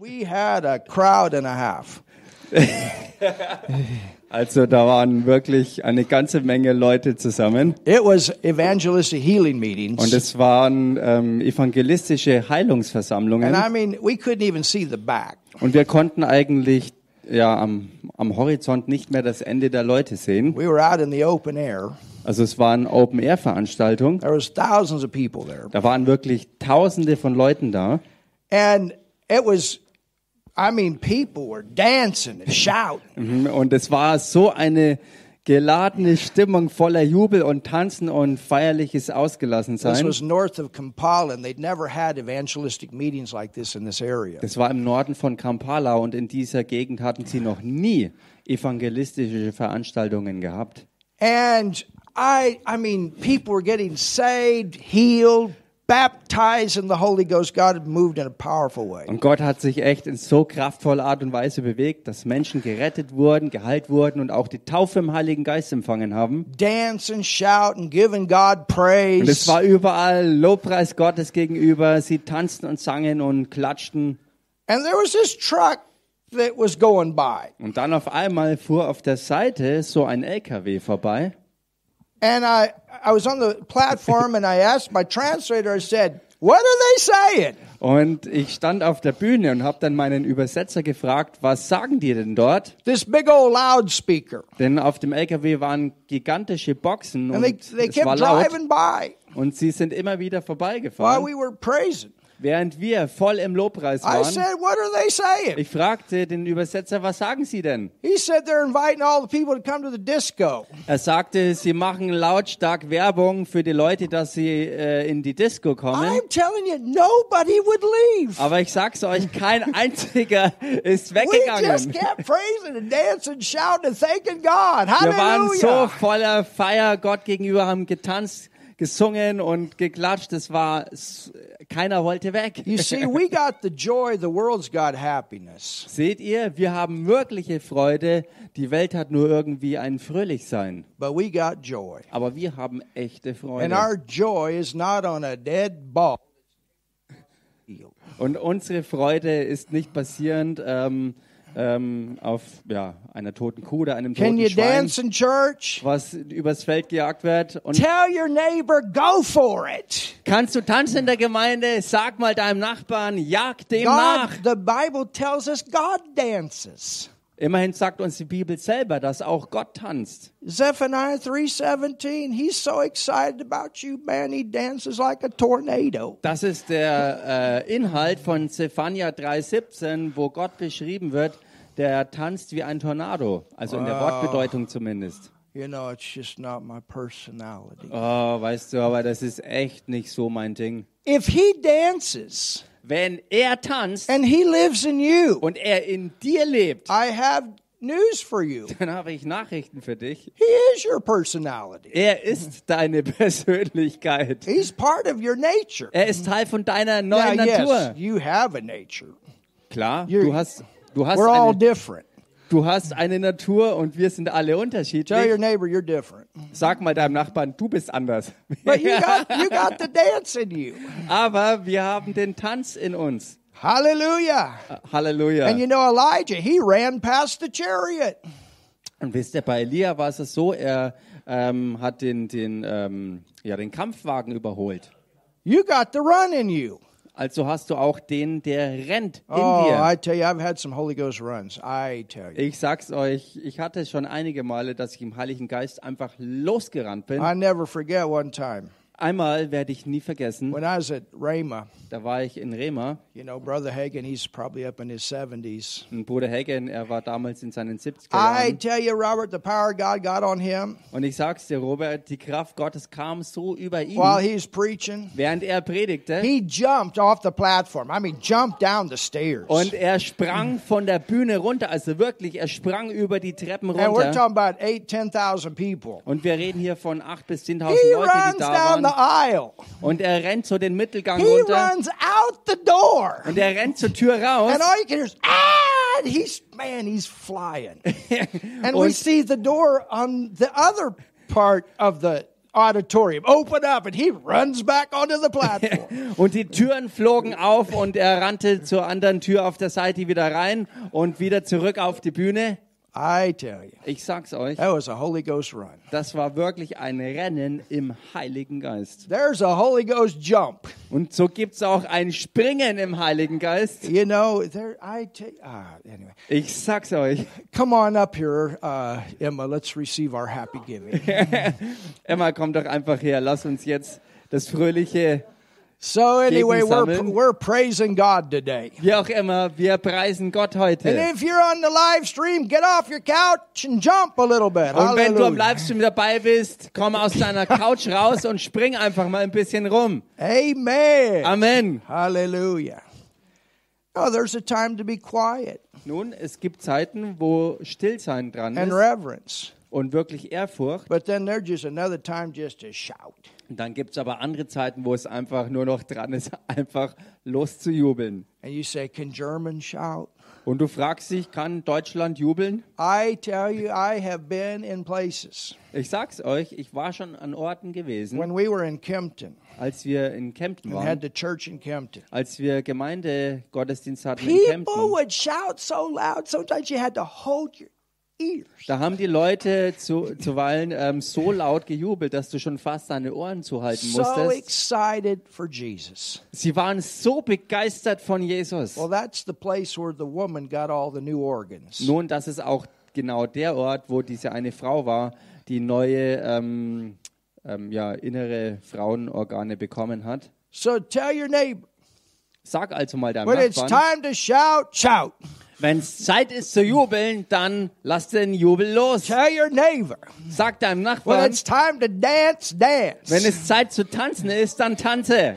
we had a crowd and a half. Also da waren wirklich eine ganze Menge Leute zusammen. It was evangelistic healing meetings. Und es waren ähm, evangelistische Heilungsversammlungen. and I mean, we couldn't even see the back. Und wir konnten eigentlich ja, am, am Horizont nicht mehr das Ende der Leute sehen. We were out in the open air. Also es waren Open-Air-Veranstaltungen. There was thousands of people there. Da waren wirklich Tausende von Leuten da. And it was, I mean, people were dancing and shouting. Mhm, Und es war so eine geladene Stimmung voller Jubel und Tanzen und feierliches Ausgelassensein. was north of Kampala, and they'd never had evangelistic meetings like this in this area. Das war im Norden von Kampala und in dieser Gegend hatten sie noch nie evangelistische Veranstaltungen gehabt. And I, I mean, people were getting saved, healed, baptized in the Holy Ghost. God had moved in a powerful way. Und Gott hat sich echt in so kraftvoller Art und Weise bewegt, dass Menschen gerettet wurden, geheilt wurden und auch die Taufe im Heiligen Geist empfangen haben. Dancing, shouting, giving God praise. Und es war überall Lobpreis Gottes gegenüber. Sie tanzten und sangen und klatschten. And there was this truck that was going by. Und dann auf einmal fuhr auf der Seite so ein LKW vorbei. And I, I was on the platform and I asked my translator, I said, What are they saying? Und ich stand auf der Bühne und habe dann meinen Übersetzer gefragt, was sagen die denn dort? This big old loudspeaker. Denn auf dem LKW waren gigantische Boxen And und they, they es war kept laut. driving by Und sie sind immer wieder while vorbeigefahren, we were praising. Während wir voll im Lobpreis I waren. said, What are they saying? Ich fragte den Übersetzer, was sagen Sie denn? He said they're inviting all the people to come to the disco. Er sagte, sie machen lautstark Werbung für die Leute, dass sie äh, in die Disco kommen. I'm telling you, nobody would leave. Aber ich sag's euch, kein einziger ist We just weggegangen. kept praising and dancing, shouting and thanking God. Wir waren so voller Feier Gott gegenüber, haben getanzt, gesungen und geklatscht. Es war, keiner wollte weg. You see, we got the joy, the world's got happiness. Seht ihr, wir haben wirkliche Freude. Die Welt hat nur irgendwie ein Fröhlichsein. But we got joy. Aber wir haben echte And Freude. our joy is not on a dead ball. Und unsere Freude ist nicht basierend ähm, ähm, auf ja, einer toten Kuh oder einem Can toten you Schwein, dance in church? was übers Feld gejagt wird. Und Tell your neighbor, go for it. kannst du tanzen in der Gemeinde? Sag mal deinem Nachbarn, jag dem God, nach. the Bible tells us God dances. Immerhin sagt uns die Bibel selber, dass auch Gott tanzt. Zephaniah 3:17, he's so excited about you, man, he dances like a tornado. Das ist der äh, Inhalt von Zephania 3,17, wo Gott beschrieben wird, der tanzt wie ein Tornado. Also in der Wortbedeutung zumindest. You know, it's just not my personality. Oh, weißt du, aber das ist echt nicht so mein Ding. If he dances Wenn er tanzt and he lives in you, und er in dir lebt, I have news for you. dann habe ich Nachrichten für dich. He is your personality. Er ist deine Persönlichkeit. He's part of your nature. Er ist Teil von deiner Now, neuen yes, Natur. you have a nature. Klar, You're- du hast, du hast, We're all eine, different. du hast eine Natur und wir sind alle Tell your unterschiedlich. neighbor you're different. Sag mal deinem Nachbarn, du bist anders. But you got you got the dance in you. Aber wir haben den Tanz in uns. Hallelujah. Halleluja. And you know Elijah, he ran past the chariot. Und wisst ihr, bei Elia war es so, er ähm, hat den, den, ähm, ja, den Kampfwagen überholt. You got the run in you. Also hast du auch den, der rennt in Oh, dir. I tell you, I've had some Holy Ghost runs. I tell you. Ich sag's euch, ich hatte schon einige Male, dass ich im Heiligen Geist einfach losgerannt bin. I never forget one time Einmal werde ich nie vergessen, when I was at Rhema. da war ich in Rema You know, Brother Hagan, he's probably up in his 70s. und Bruder Hagen, er war damals in seinen 70er I tell you, Robert, the power of God got on him Und ich sag's dir, Robert, die Kraft Gottes kam so über ihn, while he was preaching. während er predigte. He jumped off the platform. I mean, jumped down the stairs. Und er sprang von der Bühne runter, also wirklich, er sprang über die Treppen and we're runter. talking about eight, 10,000 people. Und wir reden hier von 8.000 bis 10.000 He Leute, die da down the aisle. Und er rennt so den Mittelgang He runter. runs out the door. Und er rennt zur Tür raus. And all you can hear is, ah! He's, man, he's flying. And we see the door on the other part of the auditorium. Open up. And he runs back onto the platform. Und die Türen flogen auf und er rannte zur anderen Tür auf der Seite wieder rein und wieder zurück auf die Bühne. I tell you, Ich sag's euch, that was a Holy Ghost run. das war wirklich ein Rennen im Heiligen Geist. There's a Holy Ghost jump. Und so gibt's auch ein Springen im Heiligen Geist. You know, there, I tell ah, anyway. Ich sag's euch. Come on up here, uh, Emma. Let's receive our happy giving. Emma, komm doch einfach her. Lass uns jetzt das fröhliche, So anyway, we're, we're praising God today. wie auch immer, wir preisen Gott And heute. if you're on the live stream, get off your couch and jump a little bit. Und wenn du am. Livestream dabei bist, komm aus deiner Couch raus und spring einfach mal ein bisschen rum. Amen. Amen. Hallelujah. Oh, there's a time to be quiet Nun, es gibt Zeiten, wo Stillsein dran and ist reverence. und wirklich Ehrfurcht. But then there's just another time just to shout. Und dann gibt es aber andere Zeiten, wo es einfach nur noch dran ist, einfach loszujubeln. And you say, Can German shout? Und du fragst dich, kann Deutschland jubeln? I tell you, I have been in places. Ich sag's euch, ich war schon an Orten gewesen, When we were in Kempton als wir in Kempten and had waren, the church in Kempton, als wir Gemeindegottesdienst hatten in people Kempten. would shout so loud, sometimes you had to hold your. Da haben die Leute zu, zuweilen ähm, so laut gejubelt, dass du schon fast deine Ohren zuhalten musstest. Sie waren so begeistert von Jesus. Well, that's the place where the woman got all the new organs. Nun, das ist auch genau der Ort, wo diese eine Frau war, die neue ähm, ähm, ja, innere Frauenorgane bekommen hat. So tell your neighbor, Sag also mal deinem when it's Nachbarn, time to shout, shout. wenn es Zeit ist zu jubeln, dann lass den Jubel los. Tell your neighbor, Sag deinem when Nachbarn, it's time to dance, dance. wenn es Zeit zu tanzen ist, dann tanze.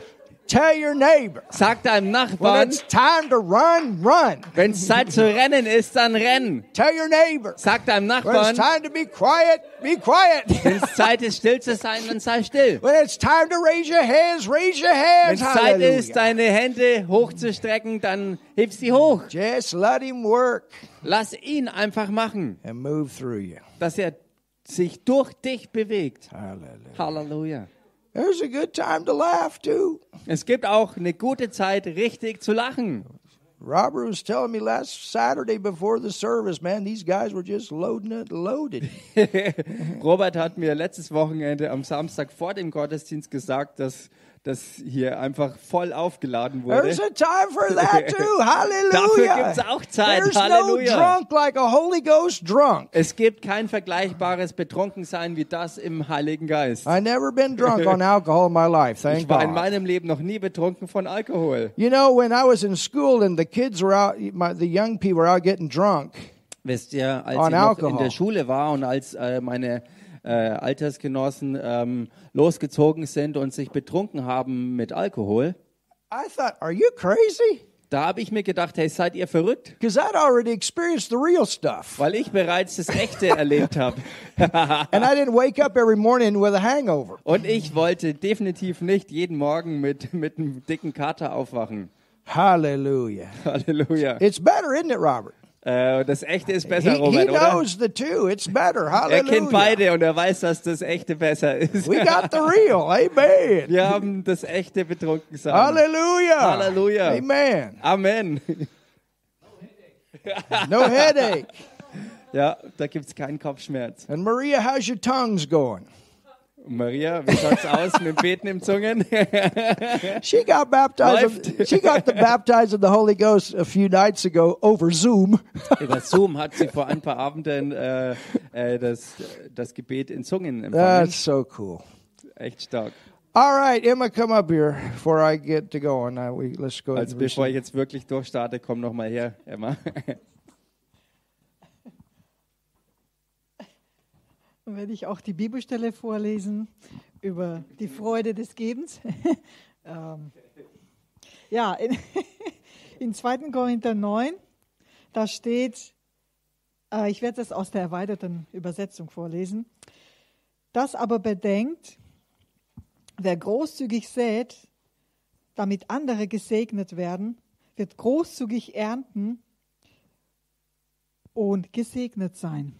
Tell your neighbor, Sag deinem when Nachbarn, it's time to run, run. wenn es Zeit zu rennen ist, dann renn. Tell your neighbor, Sag deinem when it's Nachbarn, time to be quiet, be quiet. wenn es Zeit ist, still zu sein, dann sei still. when it's time to raise your hands, raise your Wenn hands. es Zeit ist, deine Hände hochzustrecken, dann heb sie hoch. Just let him work Lass ihn einfach machen, and move through you. dass er sich durch dich bewegt. Hallelujah. Halleluja. There's a good time to laugh too. Es gibt auch eine gute Zeit, richtig zu lachen. Robert was telling me last Saturday before the service, man, these guys were just loading it, loaded. Robert hat mir letztes Wochenende am Samstag vor dem Gottesdienst gesagt, dass das hier einfach voll aufgeladen wurde. There's a time for that too. Hallelujah. Dafür gibt's auch Zeit. There's Halleluja. no drunk like a Holy Ghost drunk. Es gibt kein vergleichbares Betrunkensein wie das im Heiligen Geist. I never been drunk on alcohol in my life, thank Ich war in God. meinem Leben noch nie betrunken von Alkohol. You know, when I was in school and the kids were out, my, the young people were out getting drunk, Wisst ihr, als ich noch alcohol. in der Schule war und als äh, meine äh, Altersgenossen ähm, losgezogen sind und sich betrunken haben mit Alkohol, I thought, are you crazy? da habe ich mir gedacht, hey, seid ihr verrückt? Because I'd already experienced the real stuff. Weil ich bereits das Echte erlebt habe. And I didn't wake up every morning with a hangover. Und ich wollte definitiv nicht jeden Morgen mit, mit einem dicken Kater aufwachen. Hallelujah. Halleluja. It's better, isn't it, Robert? Äh, das Echte ist He, besser, he Robert, oder? knows the two. It's better. Er kennt Hallelujah. beide und er weiß, dass das Echte besser ist. We got the real. Amen. Wir haben das Echte betrunken sein. Hallelujah. Hallelujah. Amen. Amen. No headache. Ja, da gibt es keinen Kopfschmerz. And Maria, how's your tongues going? Maria, wie schaut's aus mit Beten im Zungen? She got baptized. Läuft. she got the baptized of the Holy Ghost a few nights ago over Zoom. Über Zoom hat sie vor ein paar Abenden äh, äh, das, das Gebet in Zungen empfangen. That's so cool. Echt stark. All right, Emma, come up here before I get to going. Uh, we, let's go Also bevor ich jetzt wirklich durchstarte, komm noch mal her, Emma. werde ich auch die Bibelstelle vorlesen über die Freude des Gebens. ähm, ja, in, in 2. Korinther 9, da steht, äh, ich werde das aus der erweiterten Übersetzung vorlesen, das aber bedenkt, wer großzügig sät, damit andere gesegnet werden, wird großzügig ernten und gesegnet sein.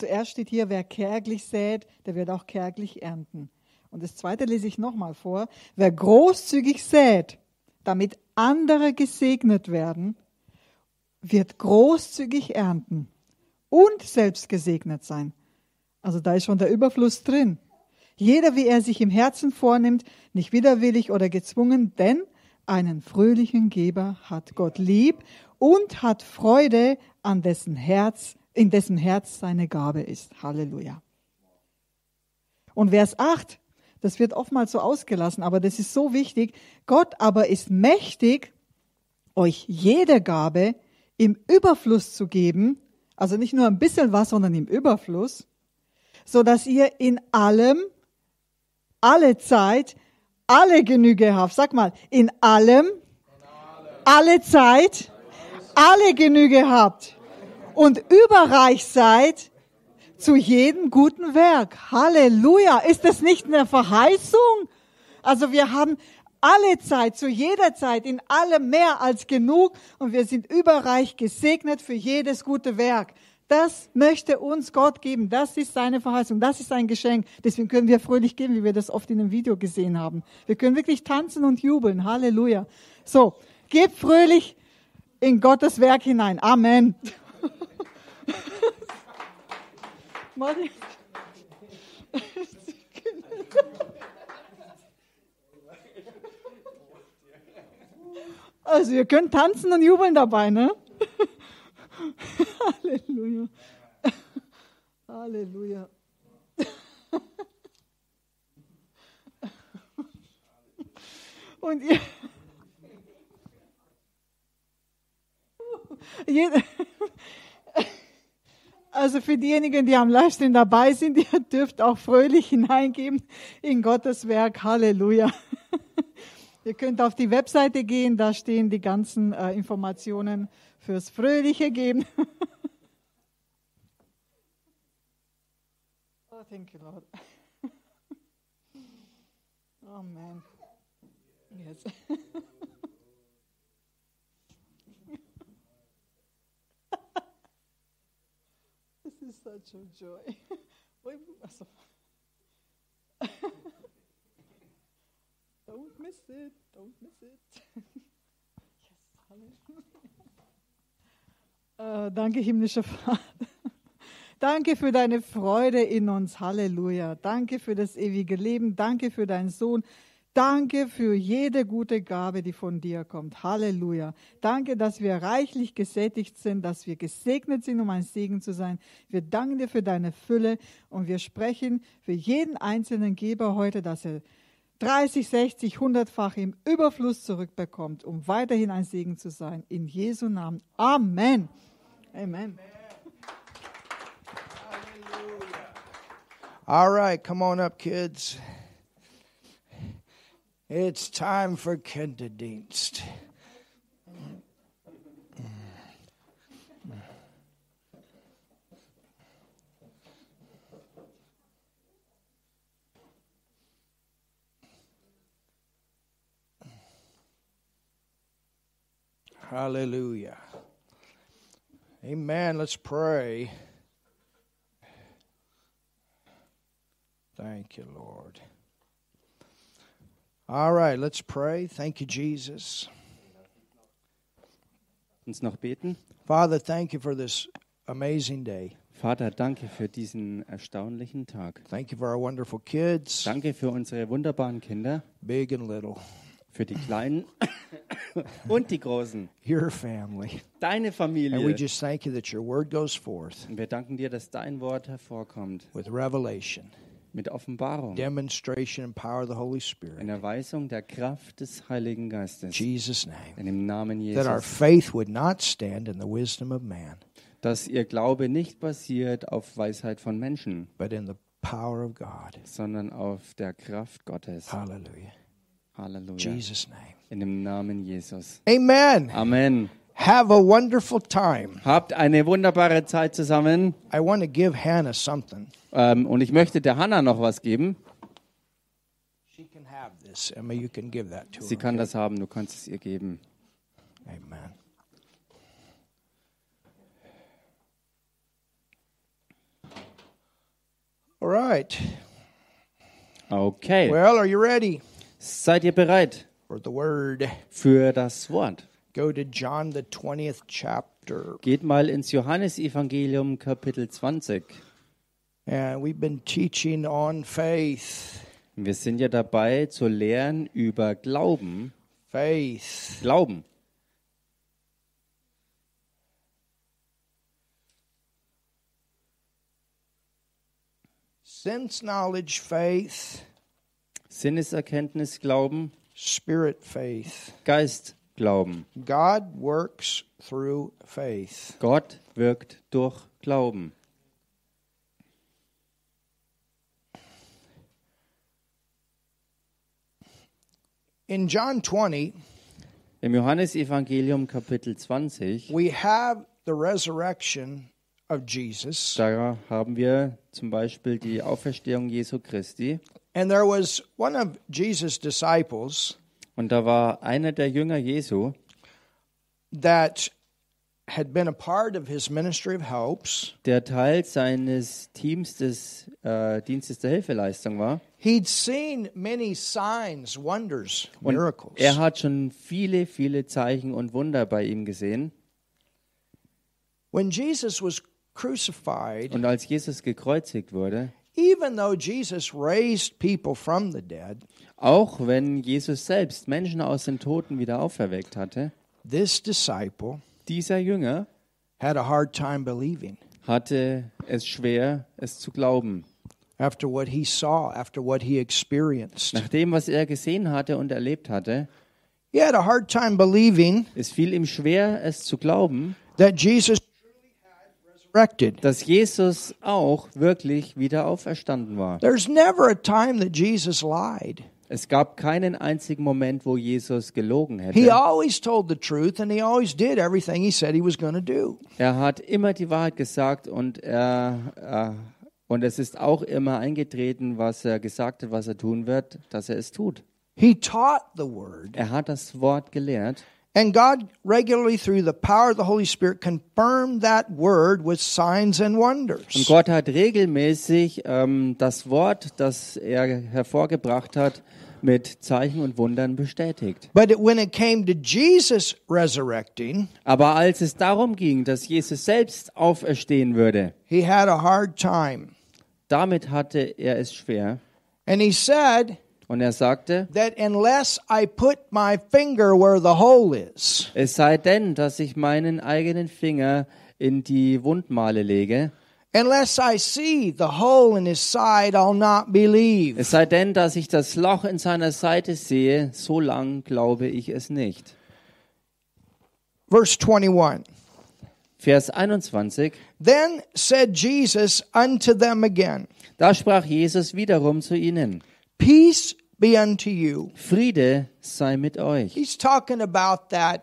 Zuerst steht hier, wer kärglich sät, der wird auch kärglich ernten. Und das zweite lese ich nochmal vor. Wer großzügig sät, damit andere gesegnet werden, wird großzügig ernten und selbst gesegnet sein. Also da ist schon der Überfluss drin. Jeder, wie er sich im Herzen vornimmt, nicht widerwillig oder gezwungen, denn einen fröhlichen Geber hat Gott lieb und hat Freude an dessen Herz, in dessen Herz seine Gabe ist. Halleluja. Und Vers 8, das wird oftmals so ausgelassen, aber das ist so wichtig. Gott aber ist mächtig, euch jede Gabe im Überfluss zu geben, also nicht nur ein bisschen was, sondern im Überfluss, so dass ihr in allem, alle Zeit, alle Genüge habt. Sag mal, in allem, alle Zeit, alle Genüge habt und überreich seid zu jedem guten Werk. Halleluja. Ist das nicht eine Verheißung? Also wir haben alle Zeit, zu jeder Zeit, in allem mehr als genug und wir sind überreich gesegnet für jedes gute Werk. Das möchte uns Gott geben. Das ist seine Verheißung. Das ist sein Geschenk. Deswegen können wir fröhlich gehen, wie wir das oft in dem Video gesehen haben. Wir können wirklich tanzen und jubeln. Halleluja. So, gebt fröhlich in Gottes Werk hinein. Amen. Martin. Also ihr könnt tanzen und jubeln dabei, ne? Halleluja. Halleluja. Und ihr, also für diejenigen, die am Livestream dabei sind, ihr dürft auch fröhlich hineingeben in Gottes Werk. Halleluja. Ihr könnt auf die Webseite gehen, da stehen die ganzen äh, Informationen fürs fröhliche Geben. oh, thank you, Lord. oh, man. Yes. this is such a joy. Also. Don't miss it, don't miss it. yes, Halleluja. Äh, danke, himmlischer Vater. Danke für deine Freude in uns. Halleluja. Danke für das ewige Leben. Danke für deinen Sohn. Danke für jede gute Gabe, die von dir kommt. Halleluja. Danke, dass wir reichlich gesättigt sind, dass wir gesegnet sind, um ein Segen zu sein. Wir danken dir für deine Fülle und wir sprechen für jeden einzelnen Geber heute, dass er 30, 60, 100-fach im Überfluss zurückbekommt, um weiterhin ein Segen zu sein. In Jesu Namen. Amen. Amen. All right, come on up, kids. It's time for Kinderdienst. Hallelujah. Amen. Let's pray. Thank you, Lord. All right, let's pray. Thank you, Jesus. Uns noch beten. Father, thank you for this amazing day. Vater, danke für diesen erstaunlichen Tag. Thank you for our wonderful kids, Danke für unsere wunderbaren Kinder, big and little, für die Kleinen und die Großen. your family. Deine And we Familie. just thank you that your word goes forth Und wir danken dir, dass dein Wort hervorkommt with revelation, mit Offenbarung, demonstration, and power of the Holy Spirit. in Erweisung der Kraft des Heiligen Geistes. Jesus' name. In dem Namen That our Jesus. faith would not stand in the wisdom of man, Dass ihr Glaube nicht basiert auf Weisheit von Menschen, but in the power of God. sondern auf der Kraft Gottes. Hallelujah. Halleluja. Jesus' name. In dem Namen Jesus. Amen. Amen. Have a wonderful time. Habt eine wunderbare Zeit zusammen. I want to give Hannah something. Ähm, und ich möchte der Hanna noch was geben. She can have this. Emma, you can give that to Sie her. kann das haben, du kannst es ihr geben. Amen. right. Okay. Well, are you ready Seid ihr bereit for the word? für das Wort? Go to John, the 20th chapter. Geht mal ins Johannesevangelium Kapitel 20. And we've been teaching on faith. Wir sind ja dabei zu lernen über Glauben. Faith. Glauben. Sense knowledge, faith. Sinneserkenntnis Glauben. Spirit faith. Geist Glauben. God works through faith. Gott wirkt durch Glauben. In John 20, Im Johannesevangelium Kapitel 20, we have the resurrection of Jesus. da haben wir zum Beispiel die Auferstehung Jesu Christi. And there was one of Jesus' disciples Und da war einer der Jünger Jesu, that had been a part of his ministry of helps. der Teil seines Teams des äh, Dienstes der Hilfeleistung war. He'd seen many signs, wonders, Und miracles. er hat schon viele, viele Zeichen und Wunder bei ihm gesehen. When Jesus was crucified, Und als Jesus gekreuzigt wurde, even though Jesus raised people from the dead, auch wenn Jesus selbst Menschen aus den Toten wieder auferweckt hatte, this disciple dieser Jünger had a hard time believing hatte es schwer, es zu glauben. after what he saw, after what he experienced. Nach dem, was er gesehen hatte und erlebt hatte, He had a hard time believing es fiel ihm schwer, es zu glauben, that Jesus resurrected. dass Jesus auch wirklich wieder auferstanden war. There's never a time that Jesus lied. Es gab keinen einzigen Moment, wo Jesus gelogen He hätte. always told the truth and he always did everything he said he was going to do. Er hat immer die Wahrheit gesagt und er äh, und es ist auch immer eingetreten, was er gesagt hat, was er tun wird, dass er es tut. He taught the word. Er hat das Wort gelehrt And God regularly, through the power of the Holy Spirit, confirmed that word with signs and und wonders. Gott hat regelmäßig ähm, das Wort, das er hervorgebracht hat, mit Zeichen und Wundern bestätigt. But when it came to Jesus resurrecting, Aber als es darum ging, dass Jesus selbst auferstehen würde, he had a hard time. damit hatte er es schwer. And he said Und er sagte, that unless I put my finger where the hole is, es sei denn, dass ich meinen eigenen Finger in die Wundmale lege, unless I see the hole in his side, I'll not believe. es sei denn, dass ich das Loch in seiner Seite sehe, so lang glaube ich es nicht. Verse 21. Vers 21, Then said Jesus unto them again, da sprach Jesus wiederum zu ihnen, Peace be unto you. Friede sei mit euch. He's talking about that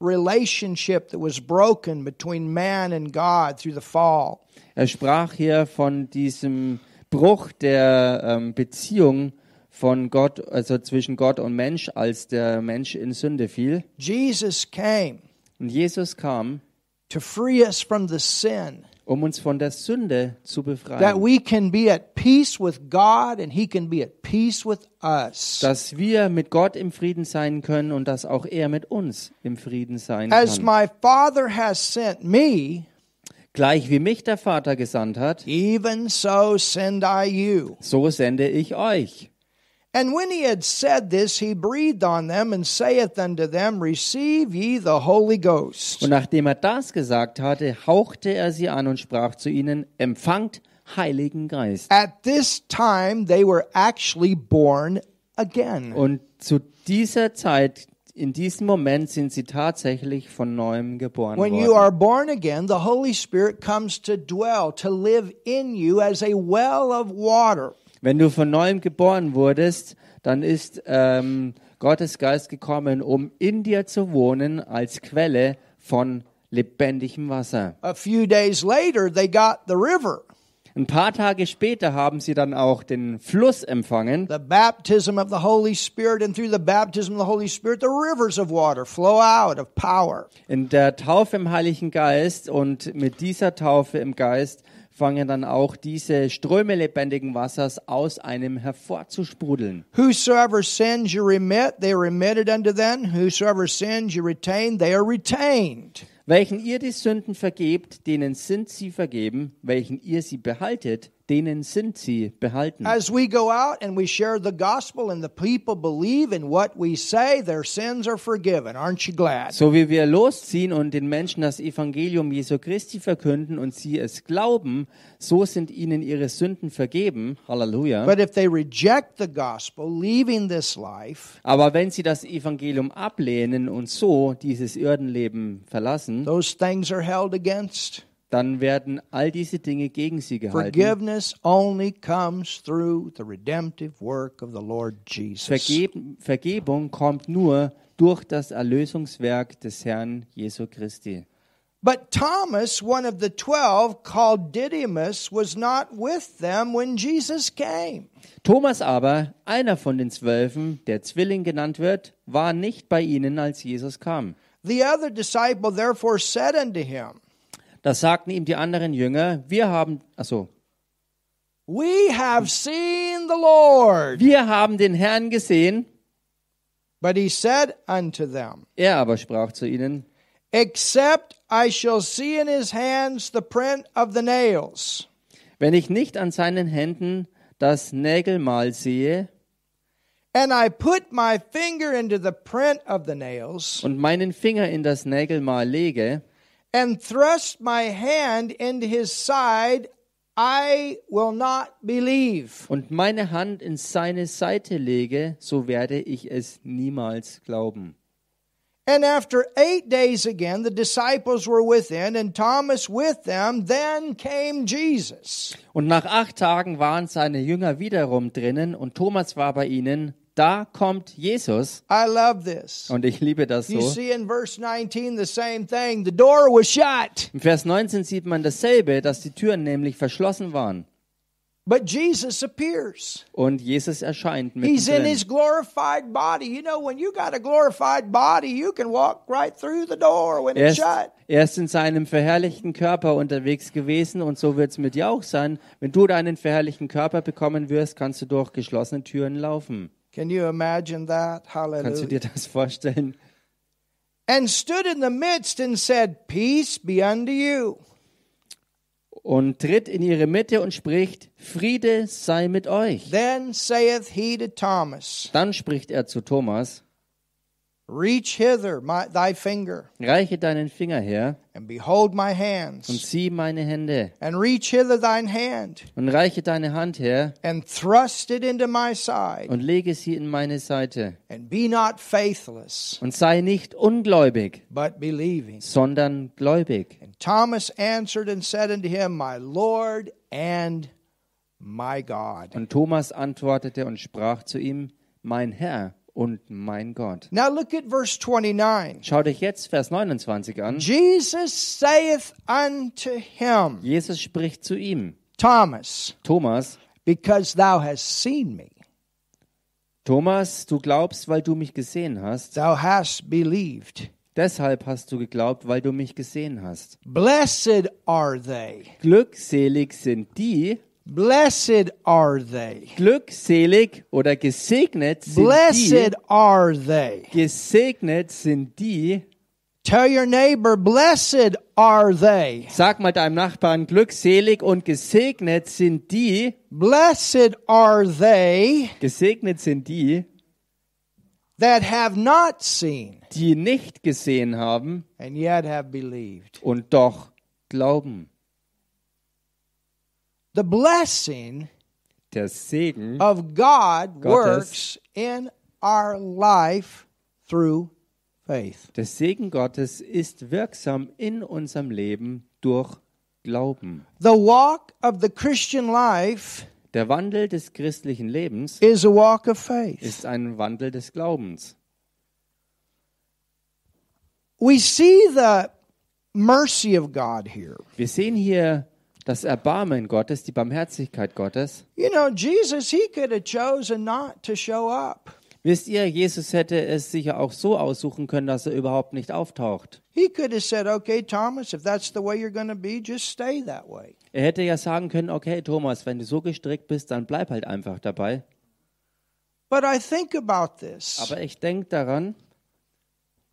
relationship that was broken between man and God through the fall. Er sprach hier von diesem Bruch der ähm, Beziehung von Gott, also zwischen Gott und Mensch, als der Mensch in Sünde fiel. Jesus came Und Jesus kam, to free us from the sin, um uns von der Sünde zu that befreien. we can be at peace with God and He can be at peace with us. Dass wir mit Gott im Frieden sein können und dass auch er mit uns im Frieden sein As kann. my Father has sent me, Gleich wie mich der Vater gesandt hat, even so send I you. so sende ich euch. And when he had said this, he breathed on them and saith unto them, Receive ye the Holy Ghost. Und nachdem er das gesagt hatte, hauchte er sie an und sprach zu ihnen, empfangt Heiligen Geist. At this time, they were actually born again. Und zu dieser Zeit, in diesem Moment, sind sie tatsächlich von neuem geboren When you are born again, the Holy Spirit comes to dwell, to live in you as a well of water. Wenn du von neuem geboren wurdest, dann ist ähm, Gottes Geist gekommen, um in dir zu wohnen als Quelle von lebendigem Wasser. A few days later, they got the river, Ein paar Tage später haben sie dann auch den Fluss empfangen. the baptism of the Holy Spirit, and through the baptism of the Holy Spirit, the rivers of water flow out of power. In der Taufe im Heiligen Geist und mit dieser Taufe im Geist fangen dann auch diese Ströme lebendigen Wassers aus einem hervorzusprudeln. Whosoever sins you remit, they are remitted unto them. Whosoever sins you retain, they are retained. Welchen ihr die Sünden vergebt, denen sind sie vergeben. Welchen ihr sie behaltet, denen sind sie behalten. As we go out and we share the gospel and the people believe in what we say, their sins are forgiven. Aren't you glad? So wie wir losziehen und den Menschen das Evangelium Jesu Christi verkünden und sie es glauben, so sind ihnen ihre Sünden vergeben. Halleluja. But if they reject the gospel, leaving this life, Aber wenn sie das Evangelium ablehnen und so dieses Erdenleben verlassen, those things are held against. Dann werden all diese Dinge gegen sie gehalten. Vergeben, Vergebung kommt nur durch das Erlösungswerk des Herrn Jesu Christi. But Thomas, one of the twelve, called Didymus, was not with them when Jesus came. Thomas aber, einer von den Zwölfen, der Zwilling genannt wird, war nicht bei ihnen, als Jesus kam. The other disciple therefore said unto him, Da sagten ihm die anderen Jünger, wir haben, also, We have seen the Lord. wir haben den Herrn gesehen. But he said unto them, Er aber sprach zu ihnen, Except I shall see in his hands the print of the nails, wenn ich nicht an seinen Händen das Nägelmal sehe and I put my finger into the print of the nails, und meinen Finger in das Nägelmal lege and thrust my hand into his side, I will not believe. und meine Hand in seine Seite lege, so werde ich es niemals glauben. And after eight days again, the disciples were within, and Thomas with them. Then came Jesus. Und nach acht Tagen waren seine Jünger wiederum drinnen und Thomas war bei ihnen. Da kommt Jesus I love this. und ich liebe das You so. see in verse 19 the same thing. The door was shut, Im Vers 19 sieht man dasselbe, dass die Türen nämlich verschlossen waren. but Jesus appears. Und Jesus erscheint He's in his glorified body. You know, when you got a glorified body, you can walk right through the door when Er it's ist, shut. er ist in seinem verherrlichten Körper unterwegs gewesen und so wird es mit dir auch sein. Wenn du deinen verherrlichten Körper bekommen wirst, kannst du durch geschlossene Türen laufen. Can you imagine that? Kannst du Hallelujah. dir das vorstellen? And stood in the midst and said, Peace be unto you. Und tritt in ihre Mitte und spricht, Friede sei mit euch. Then saith he to Thomas, Dann spricht er zu Thomas, Reach hither my, thy finger, reiche deinen Finger her and behold my und hands, sieh meine Hände and reach hither thine hand, und reiche deine Hand her and thrust it into my side, und lege sie in meine Seite and be not faithless, und sei nicht ungläubig, but believing. sondern gläubig. And Thomas answered and said unto him, My Lord and my God. Und Thomas antwortete und sprach zu ihm, mein Herr und mein Gott. Now look at verse 29. Schau dich jetzt Vers 29 an. Jesus saith unto him, Jesus spricht zu ihm, Thomas, Thomas, because thou hast seen me, Thomas, du glaubst, weil du mich gesehen hast. thou hast believed. Deshalb hast du geglaubt, weil du mich gesehen hast. Blessed are they. Glückselig sind die, Blessed are they. glückselig oder gesegnet sind Blessed are they. die, gesegnet sind die, Tell your neighbor, blessed are they. sag mal deinem Nachbarn, glückselig und gesegnet sind die, Blessed are they gesegnet sind die, that have not seen die nicht gesehen haben and yet have believed. und doch glauben. The blessing Der Segen of God Gottes. works in our life through faith. Der Segen Gottes ist wirksam in unserem Leben durch Glauben. The walk of the Christian life Der Wandel des christlichen Lebens is a walk of faith. ist ein Wandel des Glaubens. We see the mercy of God here. Wir sehen hier das Erbarmen Gottes, die Barmherzigkeit Gottes. You know, Jesus, he could have chosen not to show up. Wisst ihr, Jesus hätte es sicher auch so aussuchen können, dass er überhaupt nicht auftaucht. He could have said, Okay, Thomas, if that's the way you're going to be, just stay that way. Er hätte ja sagen können, okay, Thomas, wenn du so gestrickt bist, dann bleib halt einfach dabei. But I think about this Aber ich denke daran,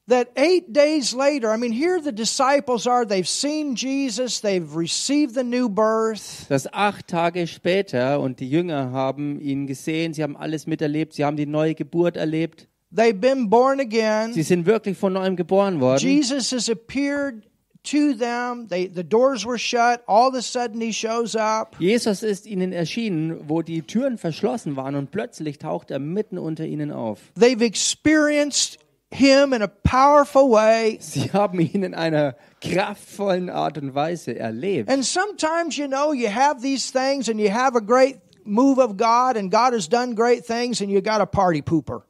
that eight days later, I mean, here the disciples are, they've seen Jesus, they've received the new birth. dass acht Tage später und die Jünger haben ihn gesehen, sie haben alles miterlebt, sie haben die neue Geburt erlebt, They've been born again. sie sind wirklich von neuem geboren worden. Jesus has appeared to them. They, the doors were shut. All of a sudden, he shows up. Jesus ist ihnen erschienen, wo die Türen verschlossen waren und plötzlich taucht er mitten unter ihnen auf. They've experienced him in a powerful way. Sie haben ihn in einer kraftvollen Art und Weise erlebt. And sometimes, you know, you have these things and you have a great move of God and God has done great things and you got a party pooper.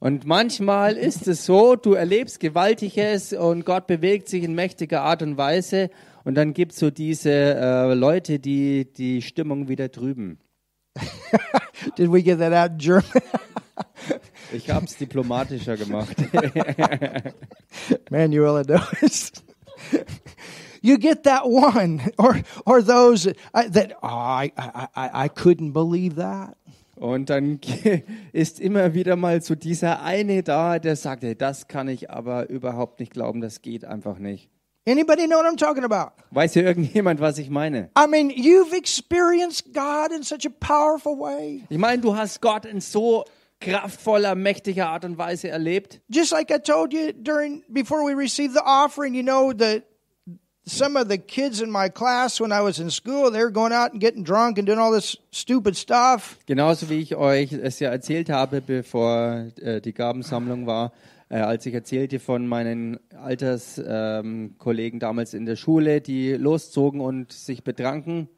Und manchmal ist es so, du erlebst Gewaltiges und Gott bewegt sich in mächtiger Art und Weise und dann gibt es so diese äh, Leute, die die Stimmung wieder trüben. Did we get that out in German? Ich habe es diplomatischer gemacht. Manuel had noticed. You get that one, or or those uh, that oh, I, I I I couldn't believe that. Und dann ist immer wieder mal so dieser eine da, der sagt, hey, das kann ich aber überhaupt nicht glauben, das geht einfach nicht. Anybody know what I'm talking about? Weiß hier irgendjemand, was ich meine? I mean, you've experienced God in such a powerful way. Ich meine, du hast Gott in so kraftvoller, mächtiger Art und Weise erlebt. Just like I told you during before we received the offering, you know the some of the kids in my class when I was in school, they were going out and getting drunk and doing all this stupid stuff. Genauso wie ich euch es ja erzählt habe, bevor äh, die Gabensammlung war, äh, als ich erzählte von meinen Alterskollegen ähm, damals in der Schule, die loszogen und sich betranken.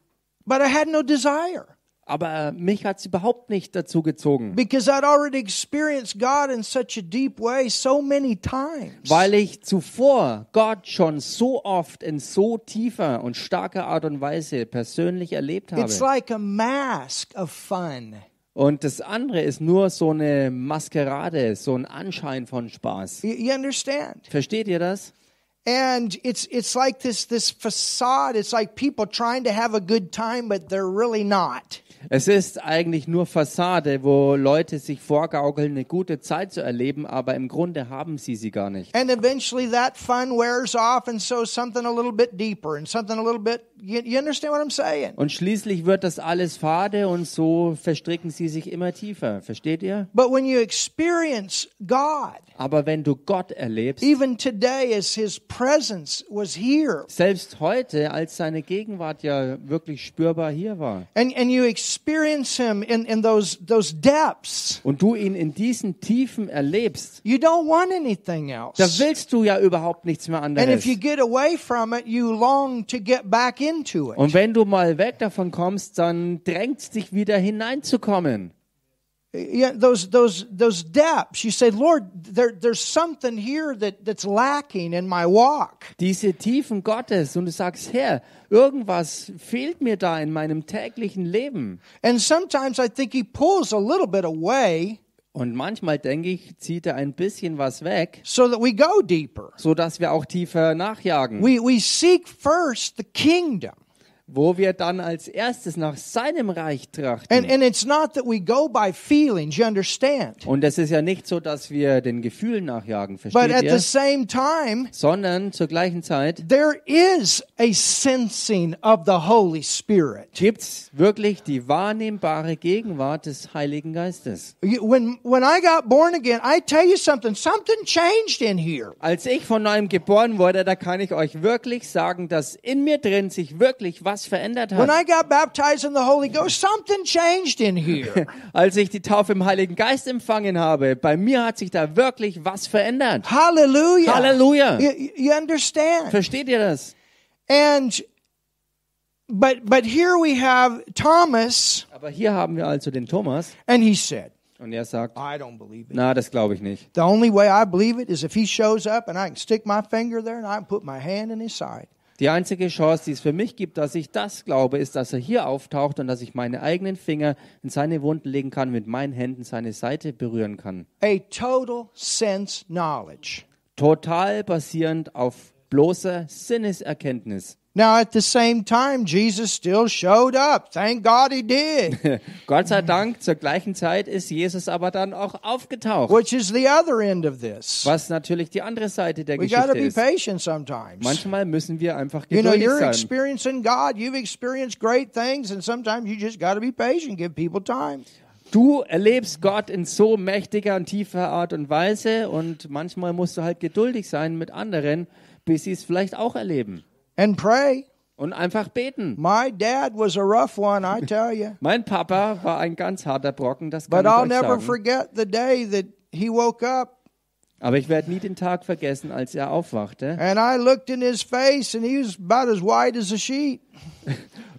But I had no desire Aber mich hat es überhaupt nicht dazu gezogen, because I'd already experienced God in such a deep way so many times. weil ich zuvor Gott schon so oft in so tiefer und starker Art und Weise persönlich erlebt habe. It's like a mask of fun. Und das andere ist nur so eine Maskerade, so ein Anschein von Spaß. You, you understand? Versteht ihr das? And it's it's like this this facade. It's like people trying to have a good time, but they're really not. Es ist eigentlich nur Fassade, wo Leute sich vorgaukeln, eine gute Zeit zu erleben, aber im Grunde haben sie sie gar nicht. And eventually that fun wears off, and so something a little bit deeper and something a little bit. You, you understand what I'm saying? Und schließlich wird das alles fade und so verstricken sie sich immer tiefer. Versteht ihr? But when you experience God, Aber wenn du Gott erlebst, even today as His presence was here, selbst heute, als seine Gegenwart ja wirklich spürbar hier war, and, and you experience Him in, in those, those depths, und du ihn in diesen Tiefen erlebst, you don't want anything else. da willst du ja überhaupt nichts mehr And anderes. if you get away from it, you long to get back into it. Und wenn du mal weg davon kommst, dann drängt dich wieder hineinzukommen. Yeah, those those those depths. You say, Lord, there, there's something here that, that's lacking in my walk. Diese Tiefen Gottes und du sagst, Herr, irgendwas fehlt mir da in meinem täglichen Leben. And sometimes I think He pulls a little bit away Und manchmal denke ich, zieht er ein bisschen was weg, so that we go deeper. so dass wir auch tiefer nachjagen, We we seek first the kingdom. Wo wir dann als erstes nach seinem Reich trachten. and it's not that we go by feelings, you understand? Und es ist ja nicht so, dass wir den Gefühlen nachjagen, But versteht at ihr? the same time, Sondern zur gleichen Zeit there is a sensing of the Holy Spirit. gibt's wirklich die wahrnehmbare Gegenwart des Heiligen Geistes. When when I got born again, I tell you something, something changed in here. Als ich von neuem geboren wurde, da kann ich euch wirklich sagen, dass in mir drin sich wirklich was verändert When hat. I got baptized in the Holy Ghost, something changed in here. Als ich die Taufe im Heiligen Geist empfangen habe, bei mir hat sich da wirklich was verändert. Hallelujah. Halleluja. You, you understand? Versteht ihr das? And but but here we have Thomas, Aber hier haben wir also den Thomas and he said, und er sagt, I don't believe it. na, das glaube ich nicht. The only way I believe it is if he shows up and I can stick my finger there and I can put my hand in his side. Die einzige Chance, die es für mich gibt, dass ich das glaube, ist, dass er hier auftaucht und dass ich meine eigenen Finger in seine Wunden legen kann, mit meinen Händen seine Seite berühren kann. A total sense knowledge. Total basierend auf bloßer Sinneserkenntnis. Now, at the same time, Jesus still showed up. Thank God he did, Gott sei Dank, zur gleichen Zeit ist Jesus aber dann auch aufgetaucht. which is the other end of this. Was natürlich die andere Seite der We Geschichte be ist. patient sometimes. Manchmal müssen wir einfach You know, geduldig you're sein. experiencing God. You've experienced great things, and sometimes you just got to be patient. Give people time. Du erlebst Gott in so mächtiger und tiefer Art und Weise und manchmal musst du halt geduldig sein mit anderen, bis sie es vielleicht auch erleben. And pray. Und einfach beten. My dad was a rough one, I tell you. Mein Papa war ein ganz harter Brocken, das kann But I'll ich euch never sagen. forget the day that he woke up Aber ich werde nie den Tag vergessen, als er aufwachte and I looked in his face and he was about as white as a sheet.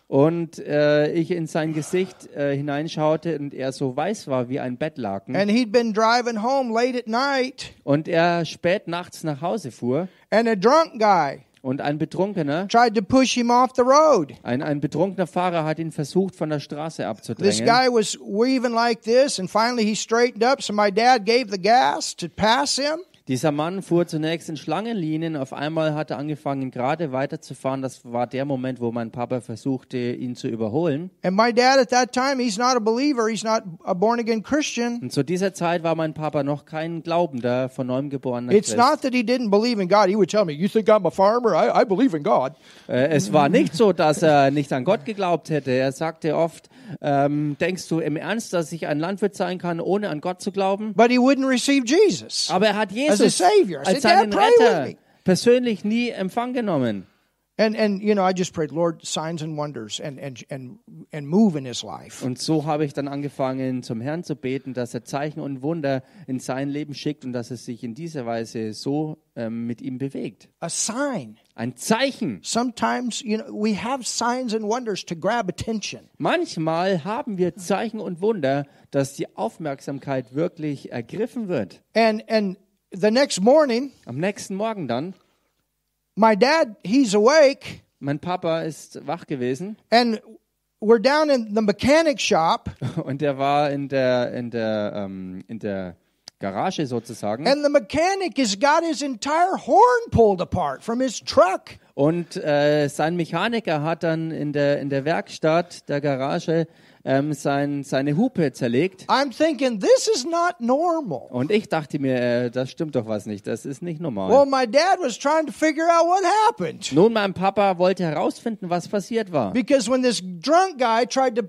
und äh, ich in sein Gesicht äh, hineinschaute und er so weiß war wie ein Bettlaken And he'd been driving home late at night und er spät nachts nach Hause fuhr and a drunk guy und ein Betrunkener, tried to push him off the road. ein, ein betrunkener Fahrer hat ihn versucht von der Straße This abzudrängen. guy was weaving like this and finally he straightened up so my dad gave the gas to pass him. Dieser Mann fuhr zunächst in Schlangenlinien. Auf einmal hat er angefangen, gerade weiterzufahren. Das war der Moment, wo mein Papa versuchte, ihn zu überholen. And my dad at that time, he's not a believer, he's not a born again Christian. Und zu dieser Zeit war mein Papa noch kein Glaubender, von neuem geborener It's Christ. not that he didn't believe in God. He would tell me, You think I'm a farmer? I, I believe in God. Äh, es war nicht so, dass er nicht an Gott geglaubt hätte. Er sagte oft, ähm, denkst du im Ernst, dass ich ein Landwirt sein kann, ohne an Gott zu glauben? But he wouldn't receive Jesus. Aber er hat Jesus As a savior. I als said, "Dad, seinen Retter me." persönlich nie Empfang genommen. And, and you know, I just prayed, Lord, signs and wonders and, and, and, and move in his life. Und so habe ich dann angefangen, zum Herrn zu beten, dass er Zeichen und Wunder in sein Leben schickt und dass es sich in dieser Weise so ähm, mit ihm bewegt. A sign. Ein Zeichen. Sometimes, you know, we have signs and wonders to grab attention. Manchmal haben wir Zeichen und Wunder, dass die Aufmerksamkeit wirklich ergriffen wird. And, and the next morning, Am nächsten Morgen dann, my dad, he's awake mein Papa ist wach gewesen and we're down in the mechanic shop und er war in der, in der, ähm, in der Garage sozusagen. and the mechanic has got his entire horn pulled apart from his truck. Und äh, sein Mechaniker hat dann in der, in der Werkstatt der Garage ähm, sein, seine Hupe zerlegt. I'm thinking, this is not normal. Und ich dachte mir, äh, das stimmt doch was nicht, das ist nicht normal. Well, my dad was trying to figure out what happened. Nun, mein Papa wollte herausfinden, was passiert war. Because when this drunk guy tried to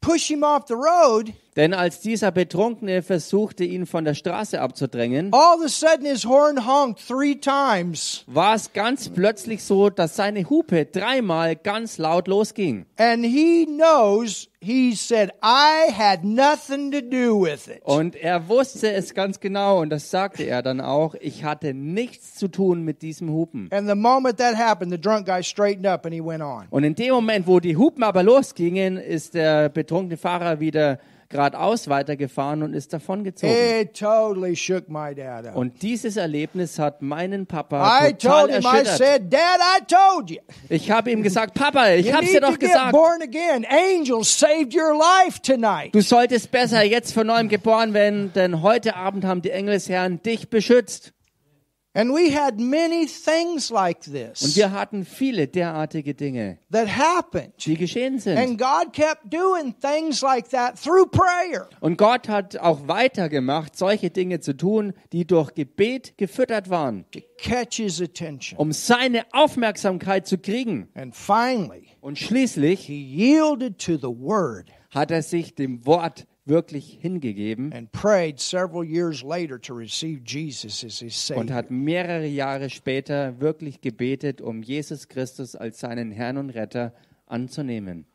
push him off the road, Denn als dieser Betrunkene versuchte, ihn von der Straße abzudrängen, all of a sudden his horn honked three times. war es ganz plötzlich so, dass seine Hupe dreimal ganz laut losging. And he knows, he said, I had nothing to do with it. Und er wusste es ganz genau und das sagte er dann auch, ich hatte nichts zu tun mit diesem Hupen. And the moment that happened, the drunk guy straightened up and he went on. Und in dem Moment, wo die Hupen aber losgingen, ist der betrunkene Fahrer wieder geradeaus weitergefahren und ist davongezogen. It totally shook my dad up. Und dieses Erlebnis hat meinen Papa I total told him, I erschüttert. said, Dad, I told you. Ich habe ihm gesagt, Papa, ich need dir doch gesagt. born again. Angels saved your life tonight. Du solltest besser jetzt von neuem geboren werden, denn heute Abend haben die Engelsherren dich beschützt. Und wir hatten viele derartige Dinge, that happened. die geschehen sind. And God kept doing things like that through prayer. Und Gott hat auch weitergemacht, solche Dinge zu tun, die durch Gebet gefüttert waren, to catch his attention. um seine Aufmerksamkeit zu kriegen. And finally, Und schließlich he yielded to the word hat er sich dem Wort wirklich hingegeben and prayed several years later to receive Jesus as his und hat mehrere Jahre später wirklich gebetet, um Jesus Christus als seinen Herrn und Retter anzunehmen.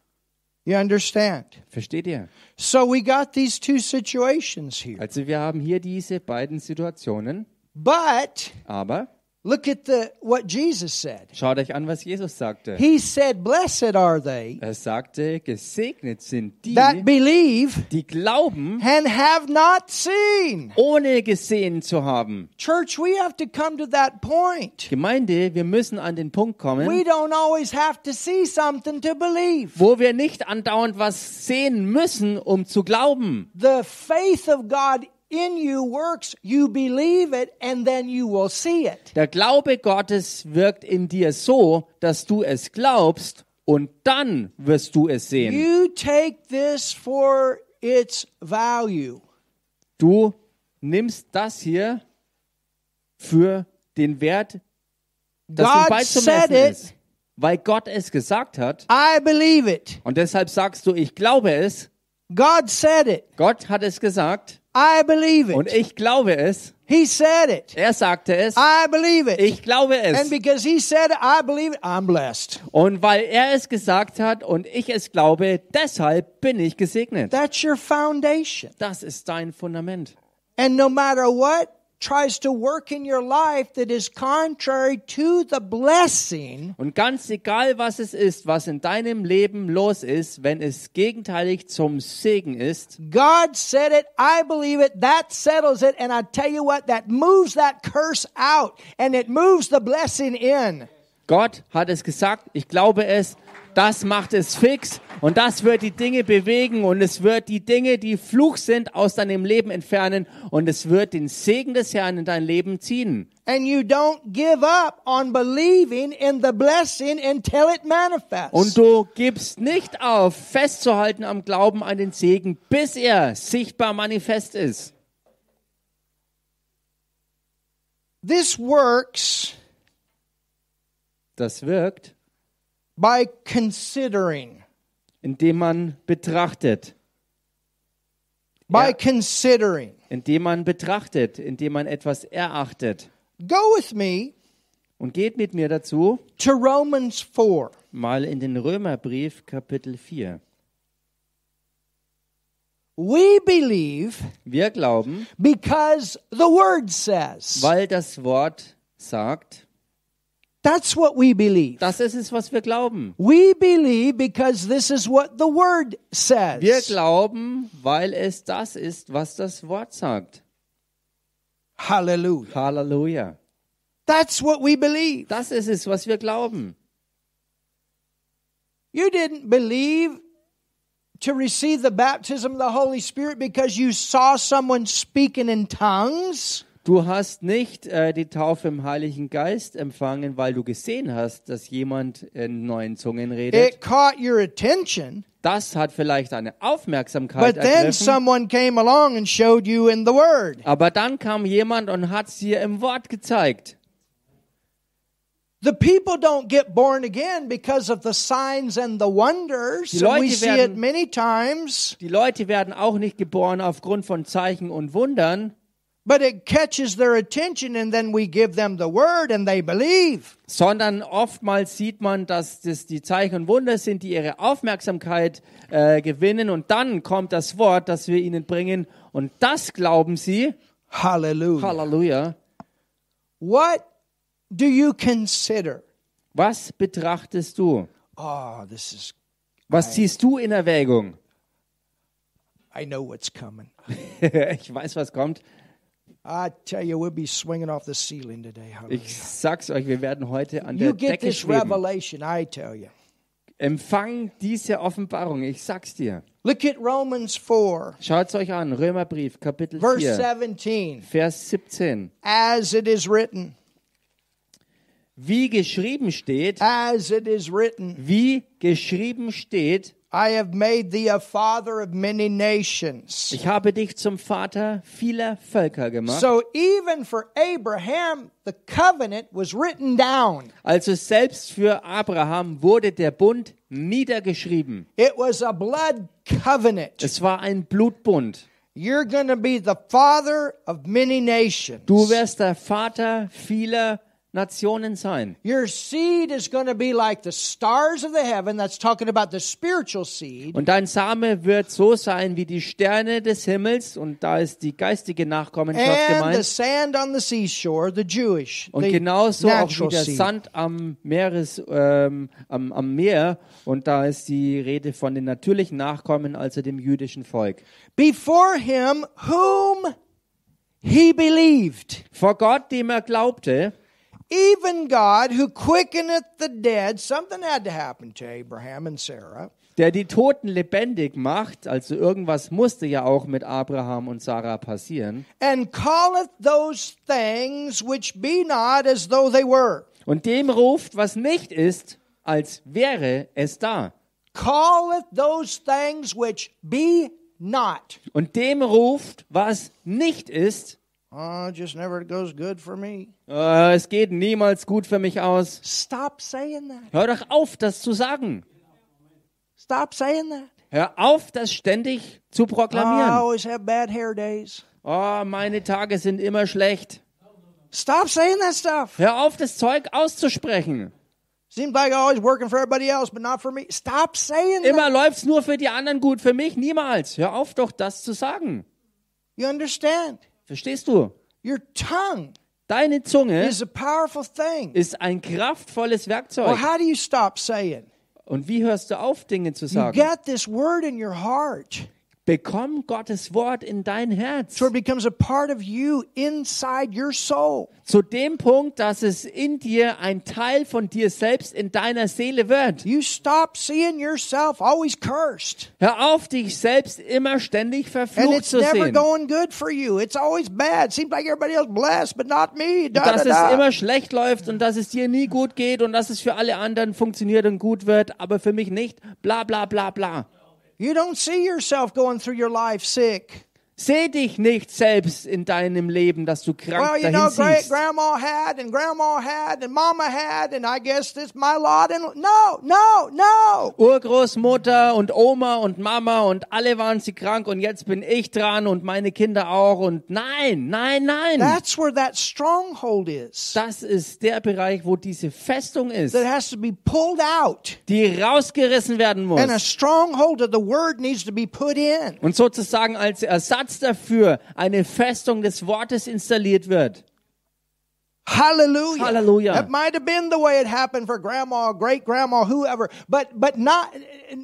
You understand? Versteht ihr? So we got these two situations here. Also wir haben hier diese beiden Situationen, But aber Look at the what Jesus said. Schaut euch an, was Jesus sagte. He said, "Blessed are they Er sagte, gesegnet sind die, that believe die glauben, and have not seen." ohne gesehen zu haben. Church, we have to come to that point. Gemeinde, wir müssen an den Punkt We kommen, don't always have to see something to believe. wo wir nicht andauernd was sehen müssen, um zu glauben. The faith of God in you works, you believe it, and then you will see it. Der Glaube Gottes wirkt in dir so, dass du es glaubst und dann wirst du es sehen. You take this for its value. Du nimmst das hier für den Wert, das God said beizumessen ist. Weil Gott es gesagt hat I believe it. und deshalb sagst du, ich glaube es. God said it. Gott hat es gesagt I believe und it. ich glaube es. He said it. Er sagte es. I believe it. Ich glaube And es. because he said it, I believe it, I'm blessed. Und weil er es gesagt hat und ich es glaube, deshalb bin ich gesegnet. That's your foundation. Das ist dein Fundament. And no matter what tries to work in your life that is contrary to the blessing, Und ganz egal, was es ist, was in deinem Leben los ist, wenn es gegenteilig zum Segen ist, God said it, I believe it, that settles it, and I tell you what, that moves that curse out and it moves the blessing in. Gott hat es gesagt, ich glaube es, das macht es fix und das wird die Dinge bewegen und es wird die Dinge, die Fluch sind, aus deinem Leben entfernen und es wird den Segen des Herrn in dein Leben ziehen. And you don't give up on believing in the blessing until it manifests. Und du gibst nicht auf, festzuhalten am Glauben an den Segen, bis er sichtbar manifest ist. this works Das wirkt, by considering. Indem man betrachtet. By considering. indem man betrachtet, indem man etwas erachtet. Go with me Und geht mit mir dazu to Romans 4. mal in den Römerbrief Kapitel 4. We believe Wir glauben, because the word says. weil das Wort sagt, That's what we believe. das ist es, was wir glauben. We believe because this is what the word says. Wir glauben, weil es das ist, was das Wort sagt. Hallelujah. Halleluja. That's what we believe. Das ist es, was wir glauben. You didn't believe to receive the baptism of the Holy Spirit because you saw someone speaking in tongues. Du hast nicht äh, die Taufe im Heiligen Geist empfangen, weil du gesehen hast, dass jemand in neuen Zungen redet. It caught your attention, Das hat vielleicht eine but Aufmerksamkeit then ergriffen. someone came along and showed you in the Word. Aber dann kam jemand und hat es dir im Wort gezeigt. The people don't get born again because of the signs and the wonders. And we see it many times, Die Leute werden auch nicht geboren aufgrund von Zeichen und Wundern, but it catches their attention, and then we give them the Word and they believe. sondern oftmals sieht man, dass das die Zeichen und Wunder sind, die ihre Aufmerksamkeit äh, gewinnen und dann kommt das Wort, das wir ihnen bringen und das glauben sie. Hallelujah. Halleluja. What do you consider? Was betrachtest du? Oh, this is, Was ziehst du in Erwägung? I know what's coming. ich weiß, was kommt. Ich sag's euch, wir werden heute an der You get Decke this schweben. revelation, I tell you. Empfang diese Offenbarung, ich sag's dir. Look at Romans 4, Schaut's euch an, Römerbrief, Kapitel verse 4, 17. Vers 17. As it is written, Wie geschrieben steht, as it is written, wie geschrieben steht, I have made thee a father of many nations. ich habe dich zum Vater vieler Völker gemacht. So even for Abraham, the covenant was written down. Also selbst für Abraham wurde der Bund niedergeschrieben. It was a blood covenant. Es war ein Blutbund. You're going to be the father of many nations. Du wirst der Vater vieler Nationen sein. Your seed is going to be like the stars of the heaven. That's talking about the spiritual seed. Und dein Same wird so sein wie die Sterne des Himmels, und da ist die geistige Nachkommenschaft And the gemeint. sand on the seashore, the Jewish, Und the genauso auch wie der. Sand am, Meeres, ähm, am, am Meer. Und da ist die Rede von den natürlichen Nachkommen, also dem jüdischen Volk. Before him, whom he believed, Vor Gott, dem er glaubte, even God who quickeneth the dead. Something had to happen to Abraham and Sarah. der die Toten lebendig macht, also irgendwas musste ja auch mit Abraham und Sarah passieren, and calleth those things which be not as though they were. und dem ruft, was nicht ist, als wäre es da. Calleth those things which be not. Und dem ruft, was nicht ist, Oh, just never goes good for me. äh, es geht niemals gut für mich aus. Stop saying that. Hör doch auf, das zu sagen. Stop saying that. Hör auf, das ständig zu I proklamieren. always have bad hair days. Oh, meine Tage sind immer schlecht. Stop saying that stuff. Hör auf, das Zeug auszusprechen. Seems like I'm always working for everybody else, but not for me. Stop saying Immer that. läuft's nur für die anderen gut, für mich niemals. Hör auf doch, das zu sagen. You understand? Verstehst du? Your tongue Deine Zunge is a powerful thing. ist ein kraftvolles Well, Werkzeug. how do you stop saying? Und wie hörst du auf, Dinge zu You sagen? get this word in your heart. Bekomm Gottes Wort in dein Herz. So it becomes a part of you inside your soul. Zu dem Punkt, dass es in dir ein Teil von dir selbst in deiner Seele wird. You stop seeing yourself always cursed. Hör auf, dich selbst immer ständig And verflucht it's zu never sehen. going good for you. It's always bad. Seems like everybody else blessed, but not me. Da, dass da, es da. immer schlecht läuft und dass es dir nie gut geht und dass es für alle anderen funktioniert und gut wird, aber für mich nicht. Bla bla bla bla. You don't see yourself going through your life sick. Seh dich nicht selbst in deinem Leben, dass du krank Well, you dahin know, great siehst. grandma had, and grandma had, and mama had, and I guess this my lot. And no, no, no. Urgroßmutter und Oma und Mama und alle waren sie krank und jetzt bin ich dran und meine Kinder auch und nein, nein, nein. That's where that stronghold is. Das ist der Bereich, wo diese Festung ist, That has to be pulled out, die rausgerissen werden and a muss. stronghold of the word needs to be put in. Und sozusagen als Ersatz dafür eine Festung des Wortes installiert wird. Hallelujah. Hallelujah. That might have been the way it happened for grandma, great grandma, whoever, but but not.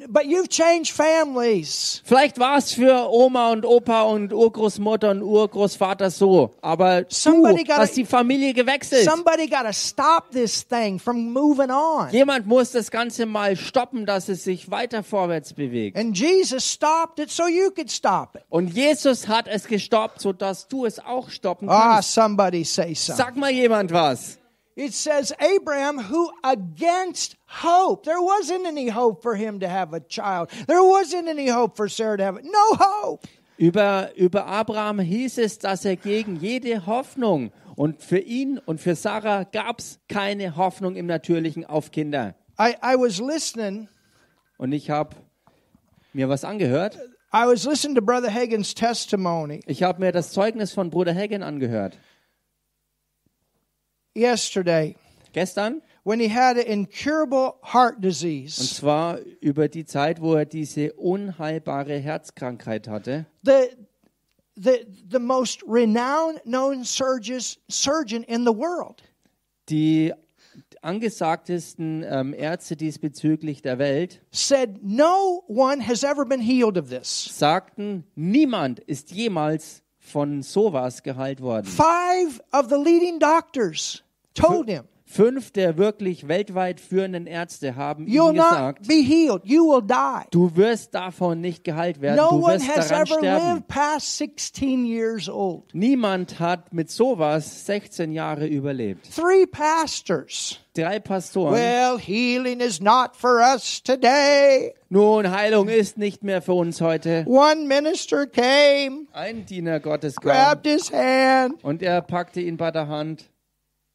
But you've changed families. Vielleicht war es für Oma und Opa und Urgroßmutter und Urgroßvater so, aber du Somebody gotta- hast die Familie gewechselt. Somebody got to stop this thing from moving on. Jemand muss das Ganze mal stoppen, dass es sich weiter vorwärts bewegt. And Jesus stopped it so you could stop it. Und Jesus hat es gestoppt, sodass du es auch stoppen Ah, kannst. somebody say something. Sag mal jemand was. It says Abraham, who against hope, there wasn't any hope for him to have a child. There wasn't any hope for Sarah to have it. No hope. Über, über Abraham hieß es, dass er gegen jede Hoffnung und für ihn und für Sarah gab es keine Hoffnung im Natürlichen auf Kinder. I, I was listening. Und ich habe mir was angehört. I was listening to Brother Hagen's testimony Ich habe mir das Zeugnis von Bruder Hagen angehört. Yesterday Gestern. when he had an incurable heart Und disease. zwar über die Zeit, wo er diese unheilbare Herzkrankheit hatte. The the the most renowned known surgeons, surgeon in the world Die angesagtesten ähm, Ärzte diesbezüglich der Welt said no one has ever been healed of this. sagten, niemand ist jemals von sowas geheilt worden. Five of the leading doctors told him, Fünf der wirklich weltweit führenden Ärzte haben "You'll ihm gesagt, be healed. You will die." du wirst davon nicht geheilt werden, No du one wirst has daran ever sterben. lived past 16 years old. Niemand hat mit sowas 16 Jahre überlebt. Three pastors. Drei Pastoren. Well, healing is not for us today. Nun, Heilung ist nicht mehr für uns heute. One minister came, Ein Diener Gottes kam grabbed his hand, und er packte ihn bei der Hand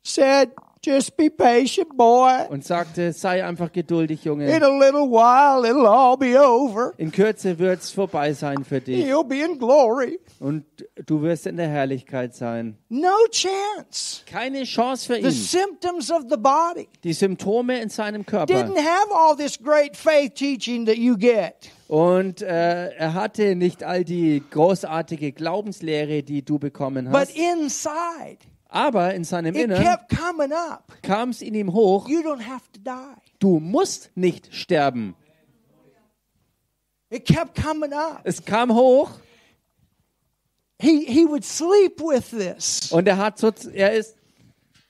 said, Just be patient, boy. und sagte, sei einfach geduldig, In Junge. a little while, it'll all be over. In Kürze wird's vorbei sein für dich He'll be in glory. und du wirst in der Herrlichkeit sein. No chance. Keine Chance für The ihn. symptoms of the body Die Symptome in seinem Körper. didn't have all this great faith teaching that you get. Und äh, er hatte nicht all die großartige Glaubenslehre, die du bekommen But hast. inside, Aber in seinem it Innern kept coming up. kam es in ihm hoch, You don't have to die. du musst nicht sterben. It kept coming up. Es kam hoch He he would sleep with this. und er hat so, er ist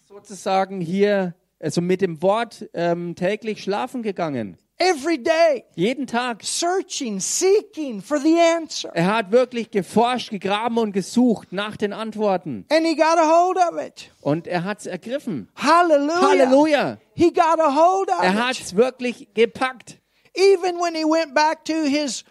sozusagen hier also mit dem Wort ähm, täglich schlafen gegangen. Every day, Jeden Tag. searching, seeking for the answer. Er hat wirklich geforscht, gegraben und gesucht nach den Antworten. And he got a hold of it. Und er hat es ergriffen. Hallelujah. Halleluja. He got a hold of Er it. hat es wirklich gepackt. Even when he went back to his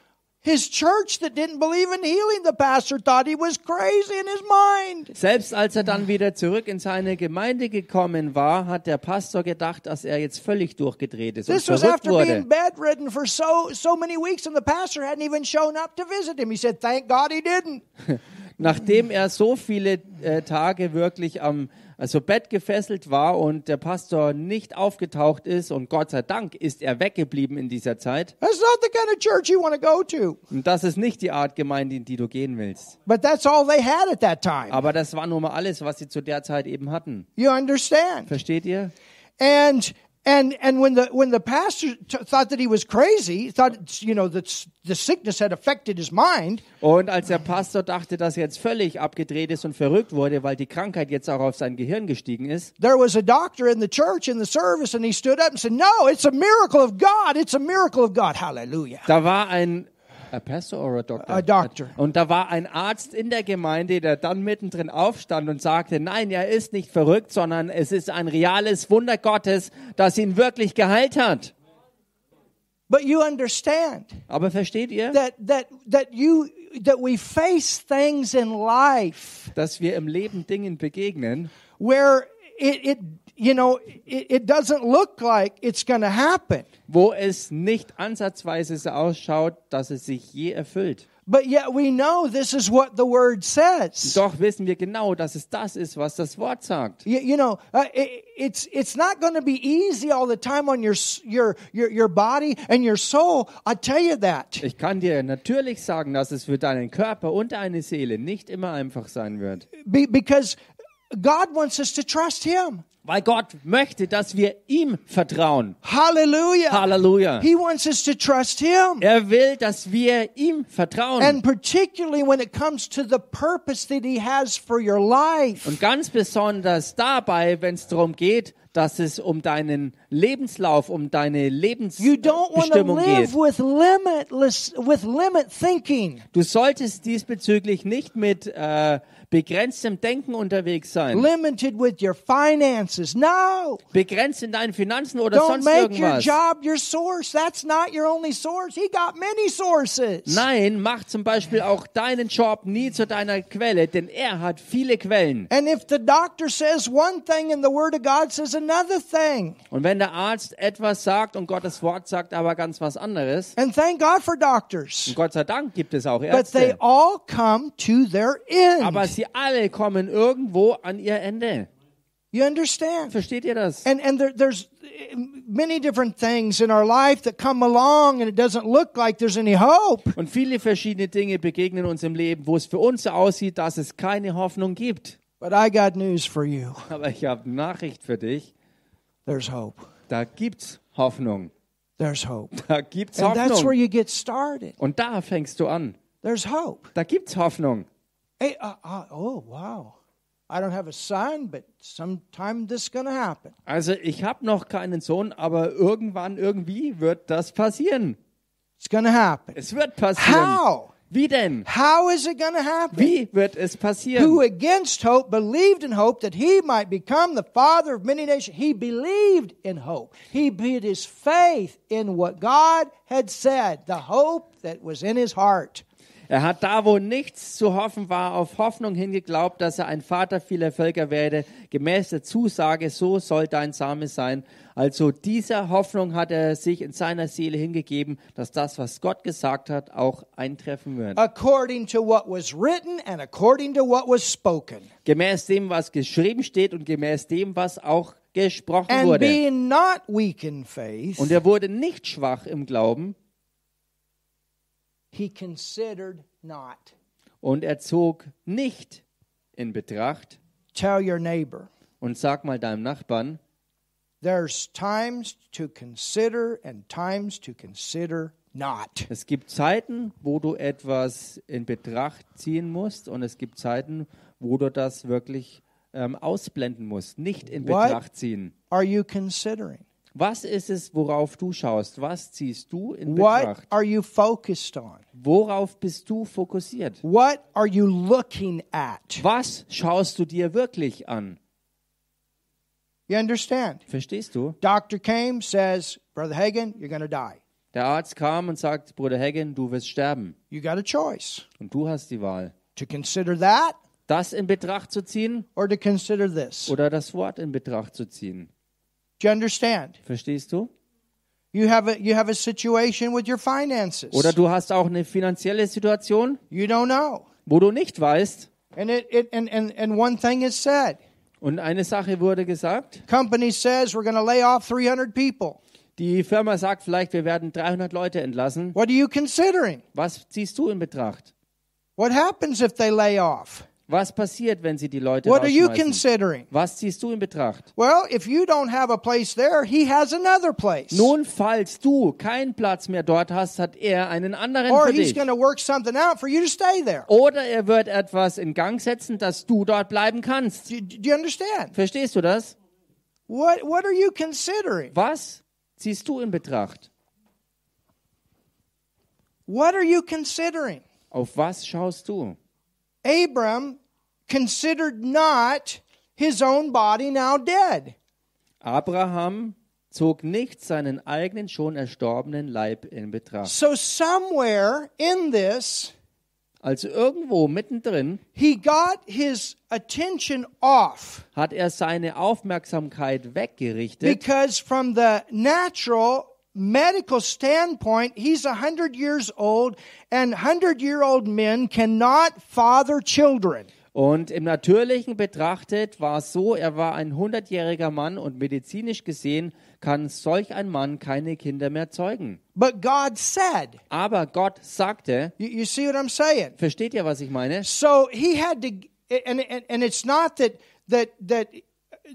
his church that didn't believe in healing, the pastor thought he was crazy in his mind. Selbst als er dann wieder zurück in seine Gemeinde gekommen war, hat der Pastor gedacht, dass er jetzt völlig durchgedreht ist und This was verrückt after being wurde. bedridden for so so many weeks, and the pastor hadn't even shown up to visit him. He said, "Thank God he didn't." Nachdem er so viele äh, Tage wirklich am also Bett gefesselt war und der Pastor nicht aufgetaucht ist und Gott sei Dank ist er weggeblieben in dieser Zeit. That's not the kind of church you want to go to. Und das ist nicht die Art Gemeinde, in die du gehen willst. But that's all they had at that time. Aber das war nun mal alles, was sie zu der Zeit eben hatten. You understand? Versteht ihr? And and and when the when the pastor thought that he was crazy, thought you know that the sickness had affected his mind. Und als der Pastor dachte, dass er jetzt völlig abgedreht ist und verrückt wurde, weil die Krankheit jetzt auch auf sein Gehirn gestiegen ist, There was a doctor in the church in the service, and he stood up and said, "No, it's a miracle of God. It's a miracle of God. Hallelujah." da war ein a Pastor or a doctor? A doctor. Und da war ein Arzt in der Gemeinde, der dann mittendrin aufstand und sagte, nein, er ist nicht verrückt, sondern es ist ein reales Wunder Gottes, das ihn wirklich geheilt hat. But you understand Aber versteht ihr, that that that you that we face things in life dass wir im Leben Dingen begegnen, where it, it you know it, it doesn't look like it's going to happen, wo es nicht ansatzweise so ausschaut, dass es sich je erfüllt. but yet we know this is what the word says. Doch wissen wir genau, dass es das ist, was das Wort sagt. You, you know, uh, it, it's it's not going to be easy all the time on your your your your body and your soul. I tell you that. Ich kann dir natürlich sagen, dass es für deinen Körper und deine Seele nicht immer einfach sein wird. Be, because God wants us to trust Him. Weil Gott möchte, dass wir ihm vertrauen. Hallelujah. Halleluja. He wants us to trust Him. Er will, dass wir ihm vertrauen. And particularly when it comes to the purpose that He has for your life. Und ganz besonders dabei, wenn es darum geht, dass es um deinen Lebenslauf, um deine You don't want to Lebensbestimmung live geht. with limitless, with limit thinking. Du solltest diesbezüglich nicht mit äh, begrenztem Denken unterwegs sein. Limited with your finances. No. Begrenzt in deinen Finanzen oder Don't sonst make your irgendwas. job your source. That's not your only source. He got many sources. Nein, mach zum Beispiel auch deinen Job nie zu deiner Quelle, denn er hat viele Quellen. And if the doctor says one thing and the word of God says another thing, Und wenn der Arzt etwas sagt und Gottes Wort sagt aber ganz was anderes, and thank God for doctors, und Gott sei Dank gibt es auch but they Ärzte, all come to their aber end. Sie alle kommen irgendwo an ihr Ende. You understand? Versteht ihr das? And and there, there's many different things in our life that come along, and it doesn't look like there's any hope. Und viele verschiedene Dinge begegnen uns im Leben, wo es für uns so aussieht, dass es keine Hoffnung gibt. But I got news for you. Aber ich habe Nachricht für dich. There's hope. Da gibt's Hoffnung. There's hope. Da gibt's And that's where Hoffnung. you get started. Und da fängst du an. There's hope. Da gibt's Hoffnung. Hey, uh, uh, oh wow! I don't have a son, but sometime this to happen. Also ich habe noch keinen Sohn, aber irgendwann, irgendwie wird das passieren. It's going to happen. Es wird passieren. How? Wie denn? How is it going to happen? Wie wird es Who against hope believed in hope that he might become the father of many nations. He believed in hope. He put his faith in what God had said, the hope that was in his heart. Er hat da, wo nichts zu hoffen war, auf Hoffnung hingeglaubt, dass er ein Vater vieler Völker werde. Gemäß der Zusage, so soll dein Same sein. Also dieser Hoffnung hat er sich in seiner Seele hingegeben, dass das, was Gott gesagt hat, auch eintreffen wird. according to what was written and according to what was spoken. Gemäß dem, was geschrieben steht und gemäß dem, was auch gesprochen And wurde. being not weak in faith, Und er wurde nicht schwach im Glauben he considered not. und er zog nicht in Betracht. Tell your neighbor, Und sag mal deinem Nachbarn, there's times to consider and times to consider not. es gibt Zeiten, wo du etwas in Betracht ziehen musst und es gibt Zeiten, wo du das wirklich ähm, ausblenden musst, nicht in What? Betracht ziehen. Are you considering? Was ist es, worauf du schaust? Was ziehst du in What Betracht? are you focused on? Worauf bist du fokussiert? What are you looking at? Was schaust du dir wirklich an? You understand? Verstehst du? Doctor came, says, Brother Hagen, you're going to die. Der Arzt kam und sagt, Bruder Hagen, du wirst sterben. You got a choice Und du hast die Wahl. to consider that Das in Betracht zu ziehen or to consider this. oder das Wort in Betracht zu ziehen. Do you understand? Verstehst du? You have a you have a situation with your finances. Oder du hast auch eine finanzielle Situation, You don't know. wo du nicht weißt. And it, it and, and, and one thing is said. Und eine Sache wurde gesagt. Company says we're going to lay off 300 people. Die Firma sagt vielleicht, wir werden 300 Leute entlassen. What are you considering? Was ziehst du in Betracht? What happens if they lay off? Was passiert, wenn sie die Leute What are you considering? Was ziehst du in Betracht? Well, if you don't have a place there, he has another place. Nun, falls du keinen Platz mehr dort hast, hat er einen anderen or für he's dich. work something out for you to stay there. Oder er wird etwas in Gang setzen, dass du dort bleiben kannst. Do, do you understand? Verstehst du das? What what are you considering? Was ziehst du in Betracht? What are you considering? Auf was schaust du? Abram considered not his own body now dead. Abraham zog nicht seinen eigenen schon erstorbenen Leib in Betracht. So somewhere in this, Also irgendwo mittendrin he got his attention off hat er seine Aufmerksamkeit weggerichtet, because from the natural medical standpoint, he's a hundred years old and hundred year old men cannot father children. Und im Natürlichen betrachtet war es so, er war ein hundertjähriger Mann und medizinisch gesehen kann solch ein Mann keine Kinder mehr zeugen. But God said, Aber Gott sagte, you, you see what I'm saying? versteht ihr, was ich meine? So he had to, and, and, and it's not that, that, that,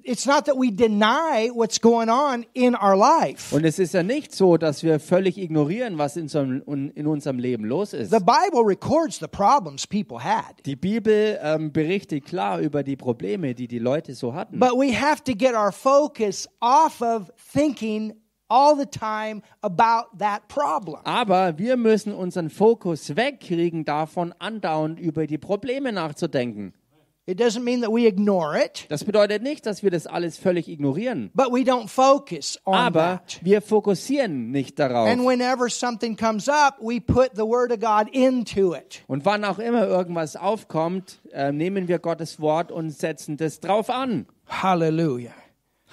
it's not that we deny what's going on in our life. Und es ist ja nicht so, dass wir völlig ignorieren, was in unserem, in unserem Leben los ist. The Bible records the problems people had. Die Bibel ähm, berichtet klar über die Probleme, die die Leute so hatten. But we have to get our focus off of thinking all the time about that problem. Aber wir müssen unseren Fokus wegkriegen davon, andauernd über die Probleme nachzudenken. Das bedeutet nicht, dass wir das alles völlig ignorieren. but we don't focus on Aber wir fokussieren nicht darauf. And whenever something comes up, we put the Word of God into it. Und wann auch immer irgendwas aufkommt, äh, nehmen wir Gottes Wort und setzen das drauf an. Hallelujah.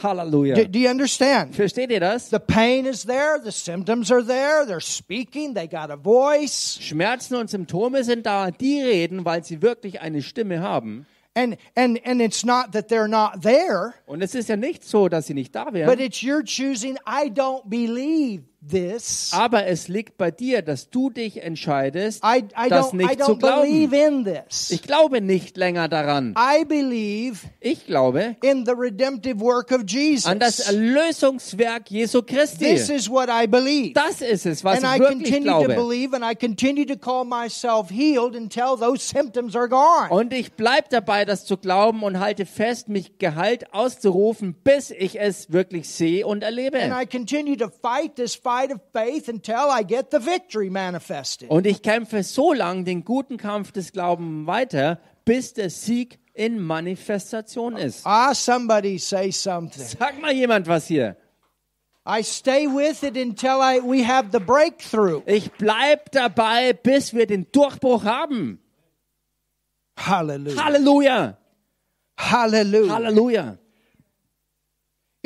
Halleluja. Do, do you understand? Versteht ihr das? The pain is there, the symptoms are there, they're speaking, they got a voice. Schmerzen und Symptome sind da, die reden, weil sie wirklich eine Stimme haben. And and and it's not that they're not there, Und es ist ja nicht so, dass sie nicht da but it's your choosing I don't believe this. Aber es liegt bei dir, dass du dich entscheidest, I I das nicht zu don't believe glauben. in this. Ich glaube nicht länger daran. I believe Ich glaube in the redemptive work of Jesus. an das Erlösungswerk Jesu This Christi. is what I believe. Das ist es, was and ich I wirklich continue to glaube. believe and I continue to call myself healed until those symptoms are gone. Und ich bleibe dabei, das zu glauben und halte fest, mich geheilt auszurufen, bis ich es wirklich sehe und And erlebe. I continue to fight this fight of faith until I get the victory manifested. Und ich kämpfe so lange den guten Kampf des Glaubens weiter, bis der Sieg in Manifestation ist. Ah, somebody say something. Sag mal jemand was hier. I stay with it until I, we have the breakthrough. Ich bleib dabei, bis wir den Durchbruch haben. Hallelujah. Halleluja. Hallelujah. Halleluja.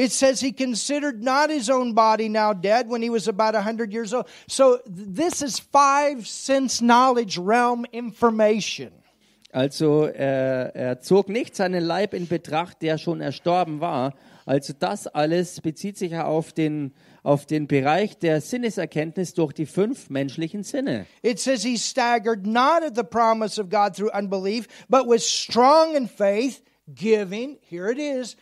It says he considered not his own body now dead when he was about a 100 years old. So this is five sense knowledge realm information. Also er, er zog nicht seinen Leib in Betracht, der schon erstorben war. Also das alles bezieht sich ja auf den, auf den Bereich der Sinneserkenntnis durch die fünf menschlichen Sinne. It says he staggered not at the promise of God through unbelief, but was strong in faith, giving, here it is,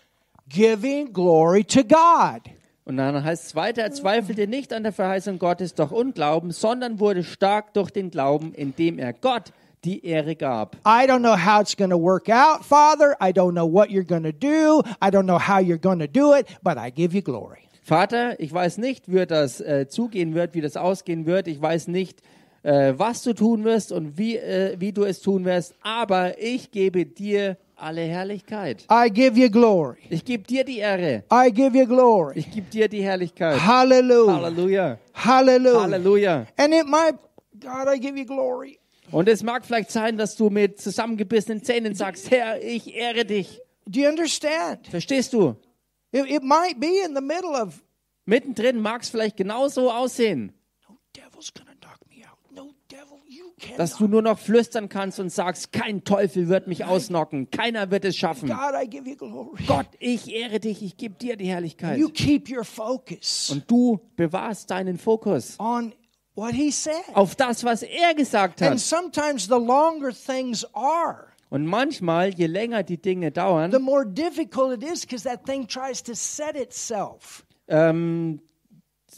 giving glory to God. Und dann heißt es weiter, er zweifelte nicht an der Verheißung Gottes durch Unglauben, sondern wurde stark durch den Glauben, indem er Gott die Ehre gab. I don't know how it's going to work out, Father. I don't know what you're going to do. I don't know how you're going to do it, but I give you glory. Vater, ich weiß nicht, wie das äh, zugehen wird, wie das ausgehen wird. Ich weiß nicht, äh, was du tun wirst und wie, äh, wie du es tun wirst, aber ich gebe dir alle Herrlichkeit. I give you glory. Ich gebe dir die Ehre. I give you glory. Ich gebe dir die Herrlichkeit. Hallelujah. Halleluja. Hallelujah. Halleluja. And it might, God, I give you glory. Und es mag vielleicht sein, dass du mit zusammengebissenen Zähnen sagst, Herr, ich ehre dich. Do you understand? Verstehst du? It, it might be in the middle of, Mittendrin mag es vielleicht genauso aussehen, no devil's going to knock me out. No devil, you dass du nur noch flüstern kannst und sagst, kein Teufel wird mich ausnocken, keiner wird es schaffen. God, I give you glory. Gott, ich ehre dich, ich gebe dir die Herrlichkeit. You keep your focus Und du bewahrst deinen Fokus on what he said. auf das, was er gesagt And hat. sometimes the longer things are, Und manchmal, je länger die Dinge the dauern, more difficult it is because that thing tries to set itself. ähm,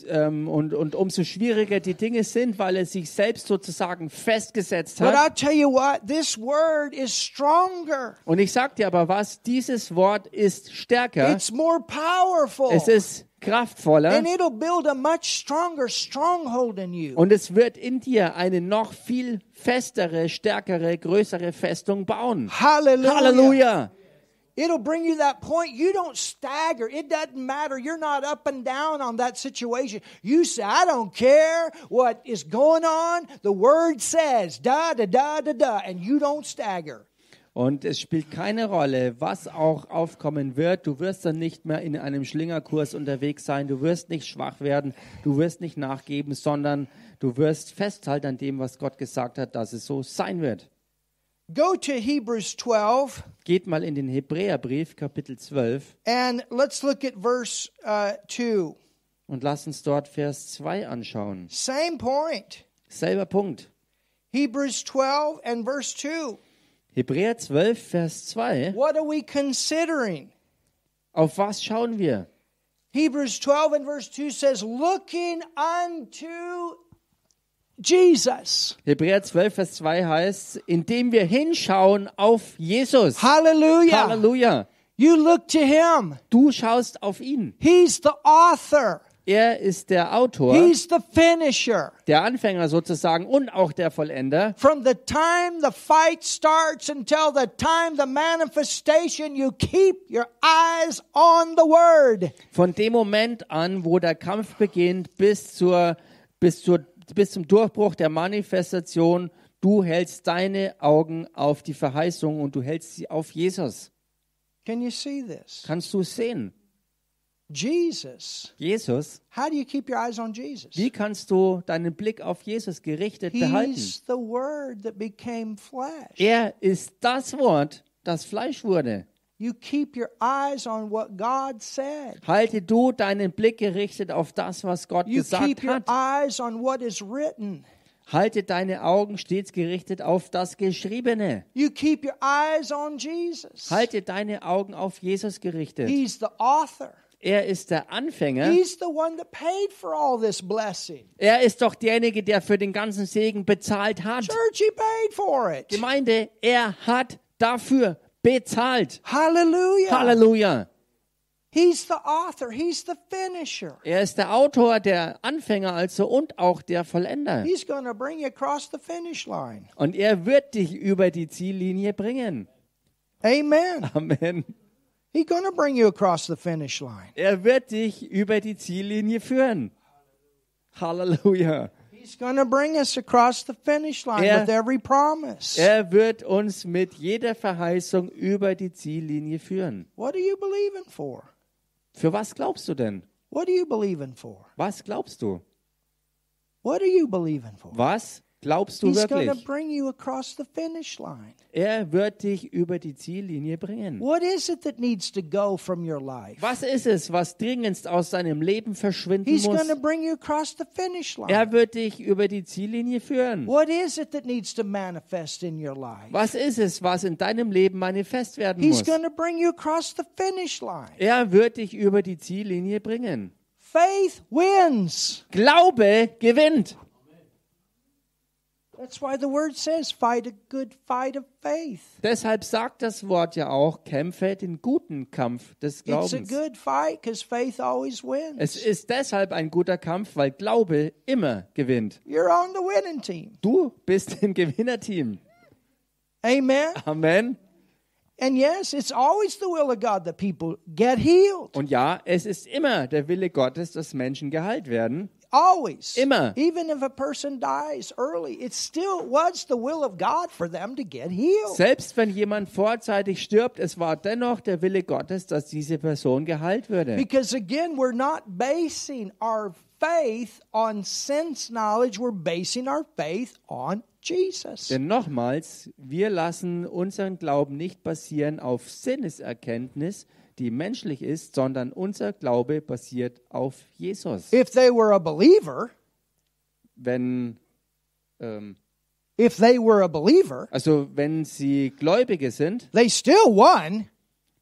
ähm, und, und umso schwieriger die Dinge sind, weil es sich selbst sozusagen festgesetzt But hat. I'll tell you what, this word is stronger. Und ich sag dir aber was, dieses Wort ist stärker, It's more powerful. es ist kraftvoller And it'll build a much stronger stronghold in you. und es wird in dir eine noch viel festere, stärkere, größere Festung bauen. Hallelujah. Halleluja! It'll bring you that point. You don't stagger. It doesn't matter. You're not up and down on that situation. You say, I don't care what is going on. The word says, da, da, da, da, da, and you don't stagger. Und es spielt keine Rolle, was auch aufkommen wird. Du wirst dann nicht mehr in einem Schlingerkurs unterwegs sein. Du wirst nicht schwach werden. Du wirst nicht nachgeben, sondern du wirst festhalten an dem, was Gott gesagt hat, dass es so sein wird. Go to Hebrews 12 Geht mal in den Hebräerbrief, Kapitel 12, and let's look at verse uh, 2. und lass uns dort Vers 2 anschauen. Same point. Selber Punkt. Hebrews 12 and verse 2. Hebräer 12, Vers 2. What are we considering? Auf was schauen wir? Hebrews 12 and verse 2 says, looking unto Jesus. Hebräer 12, Vers 2 heißt, indem wir hinschauen auf Jesus. Hallelujah. Halleluja. You look to him. Du schaust auf ihn. He's the author. Er ist der Autor, He's the finisher. der Anfänger sozusagen und auch der Vollender. From the time the fight starts until the time the manifestation, you keep your eyes on the word. Von dem Moment an, wo der Kampf beginnt, bis, zur, bis, zur, bis zum Durchbruch der Manifestation, du hältst deine Augen auf die Verheißung und du hältst sie auf Jesus. Can you see this? Kannst du sehen? Jesus. Jesus, How do you keep your eyes on Jesus? wie kannst du deinen Blick auf Jesus gerichtet behalten? He's the word that became flesh. Er ist das Wort, das Fleisch wurde. You keep your eyes on what God said. Halte du deinen Blick gerichtet auf das, was Gott You gesagt keep your hat. eyes on what is written. Halte deine Augen stets gerichtet auf das Geschriebene. You keep your eyes on Jesus. Halte deine Augen auf Jesus gerichtet. He's the author. Er ist der Anfänger. He's the one that paid for all this blessing. Er ist doch derjenige, der für den ganzen Segen bezahlt hat. Church, he paid for it. Gemeinde, er hat dafür bezahlt. Hallelujah. Halleluja. He's the author. He's the finisher. Er ist der Autor, der Anfänger also und auch der Vollender. He's to bring you across the finish line. Und er wird dich über die Ziellinie bringen. Amen. Amen. He's to bring you across the finish line. Er wird dich über die Ziellinie führen. Halleluja. Er, wird uns mit jeder Verheißung über die Ziellinie führen. Für was glaubst du denn? Was glaubst du? Was glaubst du? Glaubst du He's wirklich? Er wird dich über die Ziellinie bringen. Was ist es, was dringendst aus deinem Leben verschwinden He's muss? Er wird dich über die Ziellinie führen. Was ist es, was in deinem Leben manifest werden He's muss? Er wird dich über die Ziellinie bringen. Glaube gewinnt. That's why the word says, fight a good fight of faith. Deshalb sagt das Wort ja auch, kämpfe den guten Kampf des It's a Glaubens. good fight because faith always wins. Es ist deshalb ein guter Kampf, weil Glaube immer gewinnt. You're on the winning team. Du bist im Gewinnerteam. Amen. Amen. And yes, it's always the will of God that people get healed. Und ja, es ist immer der Wille Gottes, dass Menschen geheilt werden. Always. Immer. Even if a person dies early, it still was the will of God for them to get healed. Selbst wenn jemand vorzeitig stirbt, es war dennoch der Wille Gottes, dass diese Person geheilt würde. Because again, we're not basing our faith on sense knowledge, we're basing our faith on Jesus. Denn nochmals, wir lassen unseren Glauben nicht basieren auf Sinneserkenntnis, die menschlich ist, sondern unser Glaube basiert auf Jesus. If they were a believer, Wenn, ähm, if they were a believer, also wenn sie Gläubige sind they still won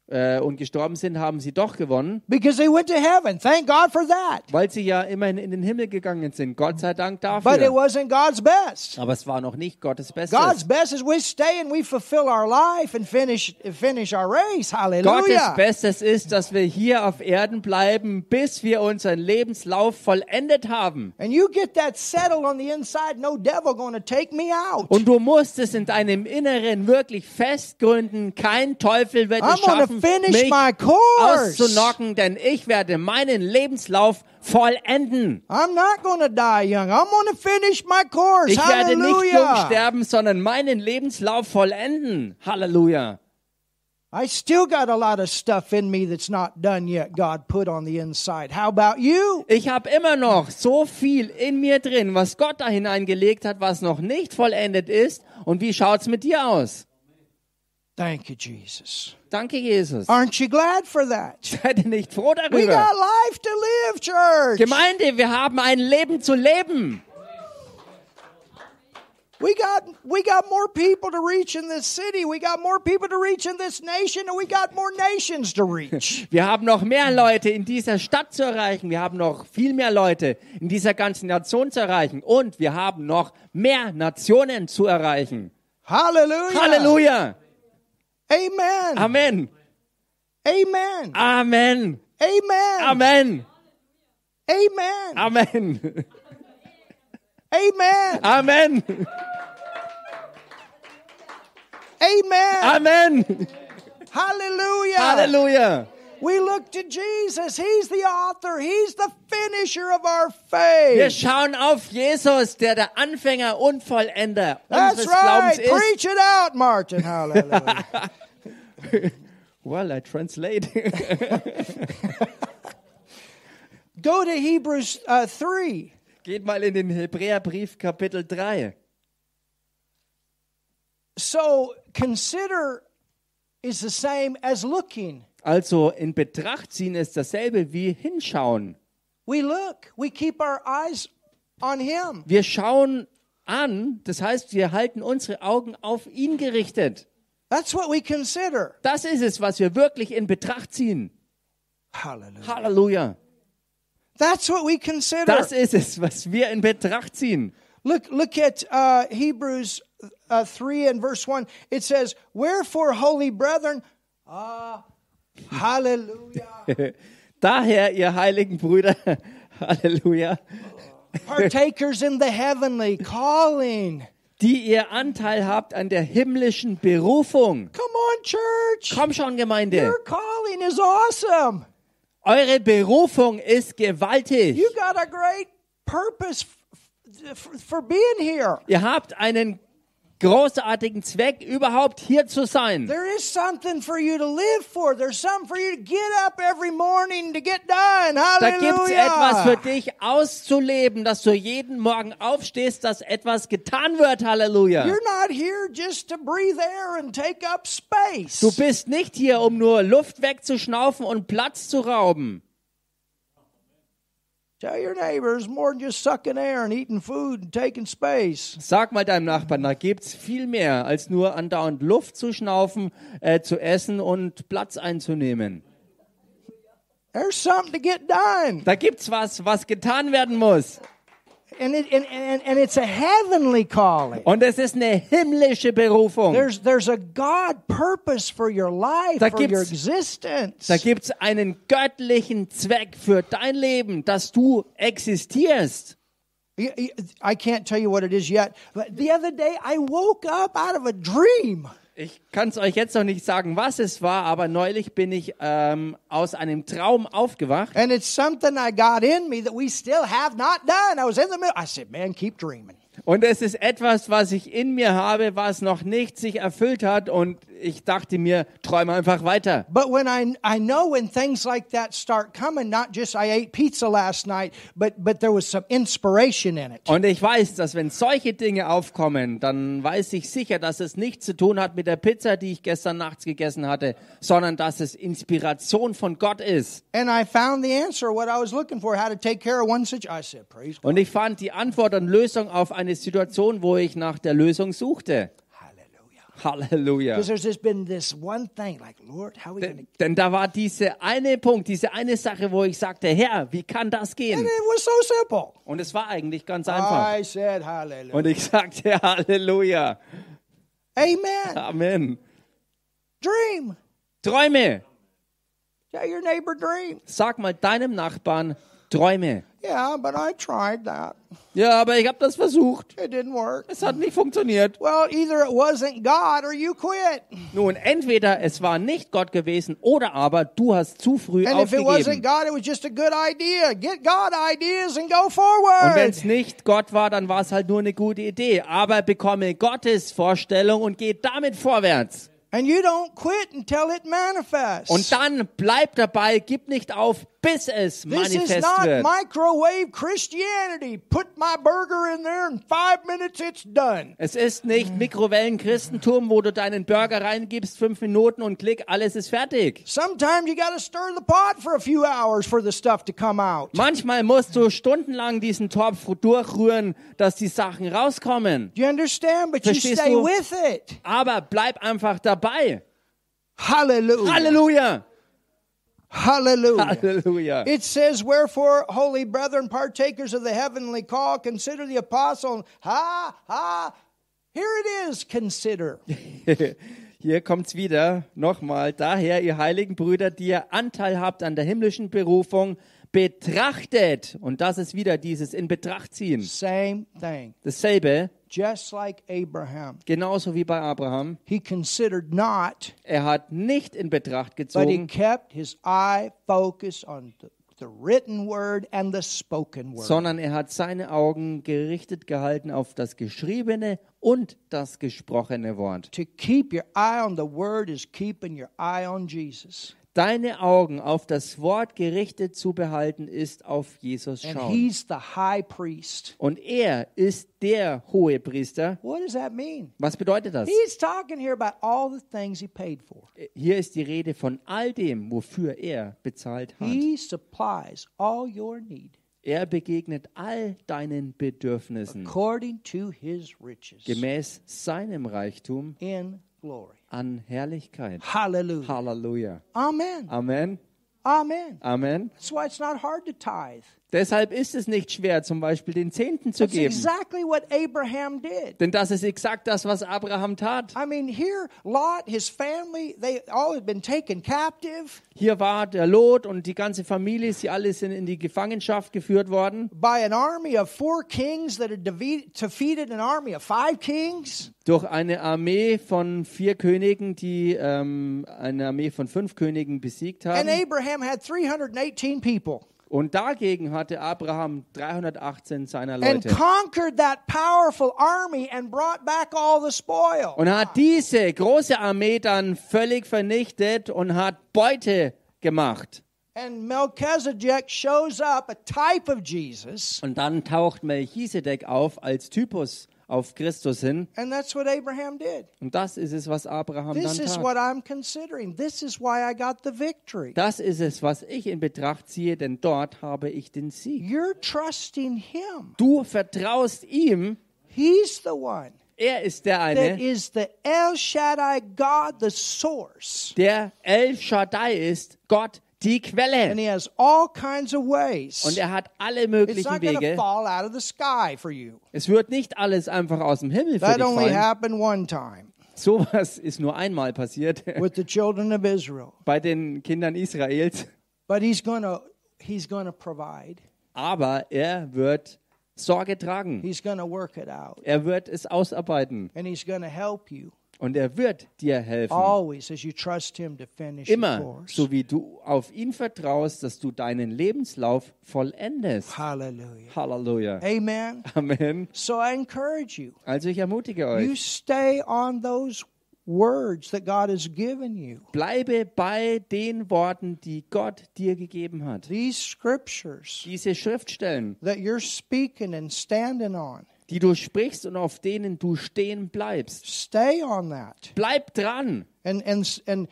äh, und gestorben sind, haben sie doch gewonnen, because they went to heaven. Thank God for that. weil sie ja immerhin in den Himmel gegangen sind. Gott sei Dank But it dafür. wasn't God's best. Aber es war noch nicht Gottes God's Bestes. best is we stay and we fulfill our life and finish finish our race. Gottes Hallelujah. Bestes ist, dass wir hier auf Erden bleiben, bis wir unseren Lebenslauf vollendet haben. And you get that settled on the inside, no devil going to take me out. Und du musst es in deinem Inneren wirklich festgründen. Kein Teufel wird es schaffen, finish my course. auszunocken, denn ich werde meinen Lebenslauf vollenden. I'm not to die young. I'm to finish my course. Ich werde nicht jung Hallelujah. sterben, sondern meinen Lebenslauf vollenden. Halleluja. I still got a lot of stuff in me that's not done yet. God put on the inside. How about you? Ich habe immer noch so viel in mir drin, was Gott da hineingelegt hat, was noch nicht vollendet ist. Und wie schaut's mit dir aus? Thank you, Jesus. Danke, Jesus. Aren't you glad for that? Seid ihr nicht froh We darüber? got life to live, church. Gemeinde, wir haben ein Leben zu leben. We got we got more people to reach in this city. We got more people to reach in this nation, and we got more nations to reach. Wir haben noch mehr Leute in dieser Stadt zu erreichen. Wir haben noch viel mehr Leute in dieser ganzen Nation zu erreichen. Und wir haben noch mehr Nationen zu erreichen. Hallelujah. Halleluja. Amen. Amen. Amen. Amen. Amen. Amen. Amen. Amen. Amen. Amen. Amen. Amen. Hallelujah. Halleluja. We look to Jesus. He's the author. He's the finisher of our faith. Wir schauen auf Jesus, der der Anfänger und Vollender That's unseres Glaubens right. ist. Preach it out, Martin. Hallelujah. Well, I translate. Go to Hebrews uh, 3. Geht mal in den Hebräerbrief Kapitel 3. So consider is the same as looking. Also in Betracht ziehen ist dasselbe wie hinschauen. We look, we keep our eyes on Him. Wir schauen an, das heißt, wir halten unsere Augen auf ihn gerichtet. That's what we consider. Das ist es, was wir wirklich in Betracht ziehen. Hallelujah. Halleluja. That's what we consider. Das ist es, was wir in Betracht ziehen. Look, look at uh, Hebrews uh, 3 and verse 1. It says, Wherefore, holy brethren, ah, hallelujah, Daher, ihr heiligen Brüder, Halleluja, partakers in the heavenly calling. die ihr Anteil habt an der himmlischen Berufung. Come on, church. Komm schon, Gemeinde. Your calling is awesome. Eure Berufung ist gewaltig. You got a great purpose for being here. Ihr habt einen großartigen Zweck, überhaupt hier zu sein. There is something for you to live for. There's something for you to get up every morning to get done. Da gibt's etwas für dich auszuleben, dass du jeden Morgen aufstehst, dass etwas getan wird. Halleluja. You're not here just to breathe air and take up space. Du bist nicht hier, um nur Luft wegzuschnaufen und Platz zu rauben. Tell your neighbors more than just sucking air and eating food and taking space. Sag mal deinem Nachbarn, da gibt's viel mehr, als nur andauernd Luft zu schnaufen, äh, zu essen und Platz einzunehmen. There's something to get done. Da gibt's was, was getan werden muss. And, it, and, and, and it's a heavenly calling. Und es ist eine himmlische Berufung. There's, there's a God purpose for your life, Da for your existence. Da gibt's einen göttlichen Zweck für dein Leben, dass du existierst. I can't tell you what it is yet, but the other day I woke up out of a dream. Ich kann es euch jetzt noch nicht sagen, was es war, aber neulich bin ich ähm, aus einem Traum aufgewacht. And it's something I got in me that we still have not done. I was in the middle. I said, man, keep dreaming. Und es ist etwas, was ich in mir habe, was noch nicht sich erfüllt hat. Und ich dachte mir, träume einfach weiter. But when I, I know when things like that start coming, not just I ate pizza last night, but, but there was some inspiration in it. Und ich weiß, dass wenn solche Dinge aufkommen, dann weiß ich sicher, dass es nichts zu tun hat mit der Pizza, die ich gestern nachts gegessen hatte, sondern dass es Inspiration von Gott ist. And I found the answer, what I was looking for, how to take care of one situation. I said, praise God. Und ich fand die Antwort und Lösung auf eine Situation, wo ich nach der Lösung suchte. Halleluja. Denn, da war diese eine Punkt, diese eine Sache, wo ich sagte, Herr, wie kann das And gehen? it was so simple. Und es war eigentlich ganz einfach. I said, Hallelujah. Und ich sagte, Halleluja. Amen. Amen. Dream. Träume. Tell your neighbor, dream. Sag mal deinem Nachbarn, Träume. Yeah, but I tried that. Ja, aber ich habe das versucht. It didn't work. Es hat nicht funktioniert. Well, either it wasn't God or you quit. Nun, entweder es war nicht Gott gewesen oder aber du hast zu früh And if it wasn't aufgegeben. God, it was just a good idea. Get God ideas and go Und forward. wenn es nicht Gott war, dann war es halt nur eine gute Idee. Aber bekomme Gottes Vorstellung und geh damit vorwärts. And you don't quit until it manifests. Und dann bleib dabei, gib nicht auf, bis es This is manifest not wird. microwave Christianity. Put my burger in there in five minutes, it's done. Es ist nicht Mikrowellen-Christentum, wo du deinen Burger reingibst, fünf Minuten und klick, alles ist fertig. Sometimes you got to stir the pot for a few hours for the stuff to come out. Manchmal musst du stundenlang diesen Topf durchrühren, dass die Sachen rauskommen. Do you understand? But you Verstehst stay du? with it. Aber bleib einfach dabei. Hallelujah. Halleluja! Hallelujah. Halleluja! It says, Wherefore, holy brethren, partakers of the heavenly call, consider the apostle. Ha, ha. Here it is, consider. Hier kommt's wieder. Nochmal. Daher, ihr heiligen Brüder, die ihr Anteil habt an der himmlischen Berufung, betrachtet. Und das ist wieder dieses in Betracht ziehen. Same thing. Dasselbe, Just like Abraham. genauso wie bei Abraham. He considered not, Er hat nicht in Betracht but he gezogen, kept his eye focused on the, the written word and the spoken word. sondern er hat seine Augen gerichtet gehalten auf das geschriebene und das gesprochene Wort. to keep your eye on the word is keeping your eye on Jesus. Deine Augen auf das Wort gerichtet zu behalten, ist auf Jesus And schauen. he's the high priest. Und er ist der hohe Priester. What does that mean? Was bedeutet das? He's talking here about all the things he paid for. Hier ist die Rede von all dem, wofür er bezahlt hat. He supplies all your need Er begegnet all deinen Bedürfnissen according to his riches gemäß seinem Reichtum in glory. An Herrlichkeit. Hallelujah. Halleluja. Amen. Amen. Amen. Amen. That's why it's not hard to tithe. Deshalb ist es nicht schwer, zum Beispiel den Zehnten zu That's geben. exactly what Abraham did. Denn das ist exakt das, was Abraham tat. I mean, here, Lot, his family, they all had been taken captive Hier war der Lot und die ganze Familie, sie alle sind in die Gefangenschaft geführt worden by an army of four kings that had defeat- defeated an army of five kings. durch eine Armee von vier Königen, die ähm, eine Armee von fünf Königen besiegt And haben. Abraham had 318 people Und dagegen hatte Abraham 318 seiner and Leute. conquered that powerful army and brought back all the spoil. Und hat diese große Armee dann völlig vernichtet und hat Beute gemacht. And Melchizedek shows up, a type of Jesus, Und dann taucht Melchisedek auf als Typus auf Christus hin. and that's what Abraham did. Und das ist es, was Abraham dann This is tat. what I'm considering. This is why I got the victory. Das ist es, was ich in Betracht ziehe, denn dort habe ich den Sieg. You're trusting him. Du vertraust ihm, He's the one er ist der eine, der El Shaddai ist, Gott, die And Quelle. he has all kinds of ways. Und er hat alle It's möglichen not going to Wege. fall out of the sky for you. Es wird nicht alles einfach aus dem Himmel für That dich only fallen. happened one time Sowas ist nur einmal passiert with the children of Israel. bei den Kindern Israels. But he's going to he's to provide. Aber er wird Sorge tragen. He's going to work it out. Er wird es ausarbeiten. And he's going to help you Und er wird dir helfen. always as you trust him to finish your Immer, so wie du auf ihn vertraust, dass du deinen Lebenslauf vollendest. Hallelujah. Halleluja. Amen. Amen. So I encourage you. Also ich ermutige You euch, stay on those words that God has given you. bleibe bei den Worten, die Gott dir gegeben hat. These scriptures Diese Schriftstellen, that you're speaking and standing on. Die du sprichst und auf denen du stehen bleibst. Stay on that. Bleib dran And and and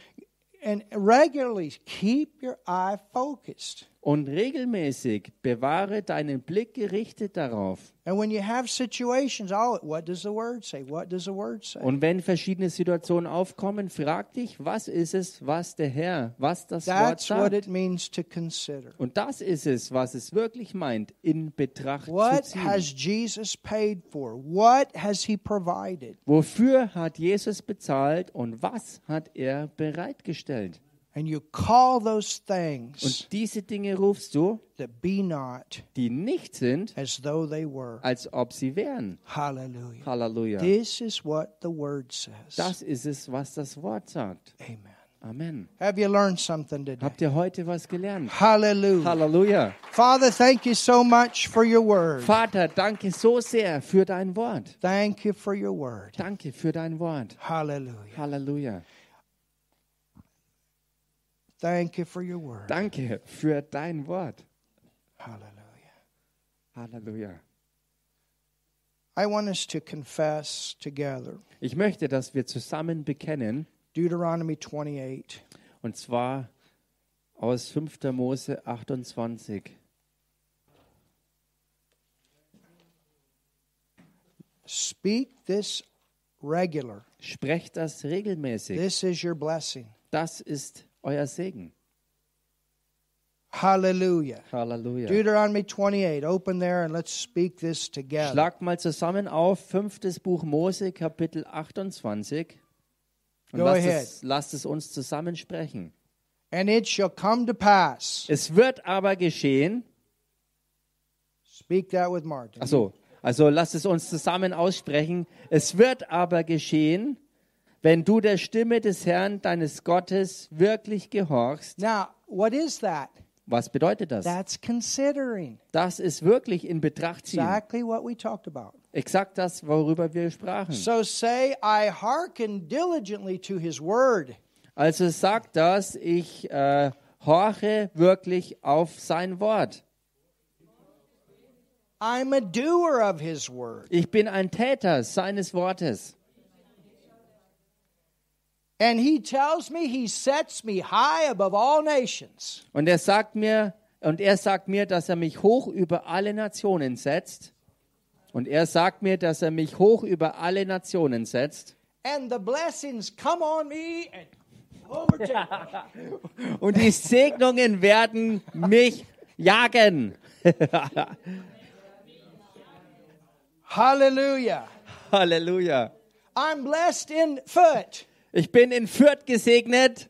and regularly keep your eye focused. Und regelmäßig bewahre deinen Blick gerichtet darauf. And when you have situations, oh, what does the word say? What does the word say? Und wenn verschiedene Situationen aufkommen, frag dich, was ist es, was der Herr, was das Wort That's what sagt. Und das ist es, was es wirklich meint, in Betracht zu What ziehen. has Jesus paid for? What has he provided? Wofür hat Jesus bezahlt und was hat er bereitgestellt? And you call those things Und diese Dinge rufst du, that be not die nicht sind, as though they were. als ob sie wären. Hallelujah. Halleluja. This is what the word says. Das ist es, was das Wort sagt. Amen. Amen. Have you learned something today? Habt ihr heute was gelernt? Hallelujah. Halleluja. Father, thank you so much for your word. Vater, danke so sehr für dein Wort. Thank you for your word. Danke für dein Wort. Hallelujah. Halleluja. Thank you for your word. Danke für dein Wort. Hallelujah. Halleluja. I want us to confess together Ich möchte, dass wir zusammen bekennen, Deuteronomy 28. und zwar aus 5. Mose 28. Speak this regular. Sprecht das regelmäßig. This is your blessing. Das ist euer Segen. Hallelujah. Halleluja. Deuteronomy 28. Open there and let's speak this together. Schlag mal zusammen auf, fünftes Buch Mose, Kapitel 28. Und Go lasst ahead. es, lasst es uns zusammen sprechen. And it shall come to pass. Es wird aber geschehen, Speak that with Martin. Achso, also lasst es uns zusammen aussprechen. Es wird aber geschehen, wenn du der Stimme des Herrn, deines Gottes, wirklich gehorchst. Now, what is that? Was bedeutet das? That's considering Das ist wirklich in Betracht ziehen. exactly what we talked about. Exakt das, worüber wir sprachen. So say, I hearken diligently to his word. Also sagt das, ich äh, horche wirklich auf sein Wort. I'm a doer of his word. Ich bin ein Täter seines Wortes. And he tells me he sets me high above all nations. Und er sagt mir, und er sagt mir, dass er mich hoch über alle Nationen setzt. Und er sagt mir, dass er mich hoch über alle Nationen setzt. And the blessings come on me and. Und die Segnungen werden mich jagen. Hallelujah. Halleluja. I'm blessed in foot. Ich bin in Fürth gesegnet.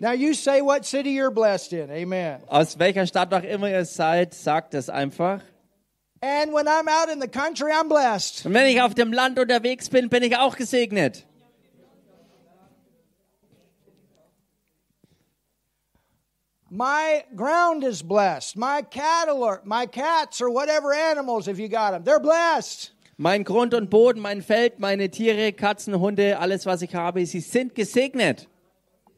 Now you say what city you're blessed in. Amen. Aus welcher Stadt auch immer ihr seid, sagt es einfach. And when I'm out in the country, I'm blessed. Und wenn ich auf dem Land unterwegs bin, bin ich auch gesegnet. My ground is blessed. My cattle or my cats or whatever animals, if you got them, they're blessed. Mein Grund und Boden, mein Feld, meine Tiere, Katzen, Hunde, alles, was ich habe, sie sind gesegnet.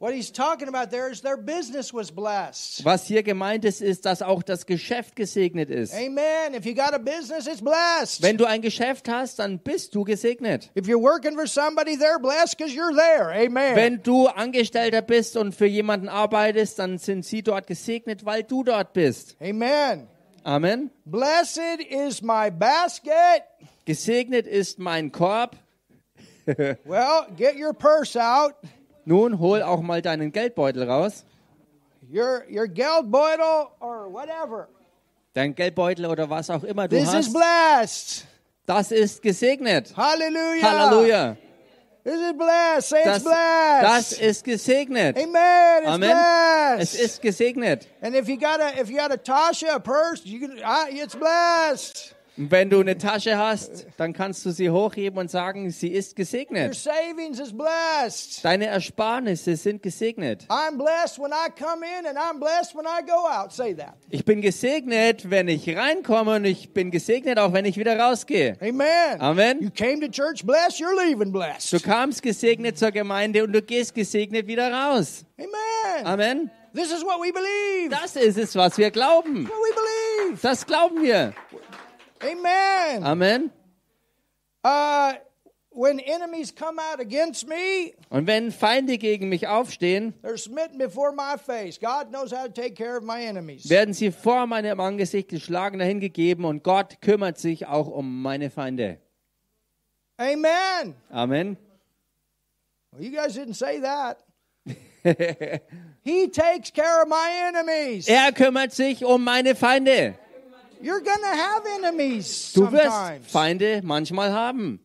What he's talking about there is their business was blessed. Was hier gemeint ist, ist, dass auch das Geschäft gesegnet ist. Amen. If you got a business, it's blessed. Wenn du ein Geschäft hast, dann bist du gesegnet. If you're working for somebody, they're blessed because you're there. Amen. Wenn du Angestellter bist und für jemanden arbeitest, dann sind sie dort gesegnet, weil du dort bist. Amen. Amen. Blessed is my basket. Gesegnet ist mein Korb. Well, get your purse out. Nun hol auch mal deinen Geldbeutel raus. Your your Geldbeutel or whatever. Dein Geldbeutel oder was auch immer du This is hast. blessed. Das ist gesegnet. Hallelujah. Halleluja. This is blessed. Say Das, it's blessed. das ist gesegnet. Amen. It's Amen. blessed. Es ist gesegnet. and if you got a if you got a Tasha, a purse, you can I, it's blessed. Und wenn du eine Tasche hast, dann kannst du sie hochheben und sagen, sie ist Your gesegnet. savings is blessed. Deine Ersparnisse sind gesegnet. I'm blessed when I come in and I'm blessed when I go out. Say that. Ich bin gesegnet, wenn ich reinkomme und ich bin gesegnet, auch wenn ich wieder rausgehe. Amen. Amen. You came to church blessed, you're leaving blessed. Du kamst gesegnet zur Gemeinde und du gehst gesegnet wieder raus. Amen. Amen. This is what we believe. Das ist es, was wir glauben. what we believe. Das glauben wir. Amen. Amen. Uh, when enemies come out against me, Und wenn Feinde gegen mich aufstehen, they're smitten before my face. God knows how to take care of my enemies. werden sie vor meinem Angesicht geschlagen dahingegeben und Gott kümmert sich auch um meine Feinde. Amen. Amen. Well, you guys didn't say that. he takes care of my enemies. Er kümmert sich um meine Feinde. You're gonna have enemies Du wirst sometimes. Feinde manchmal haben.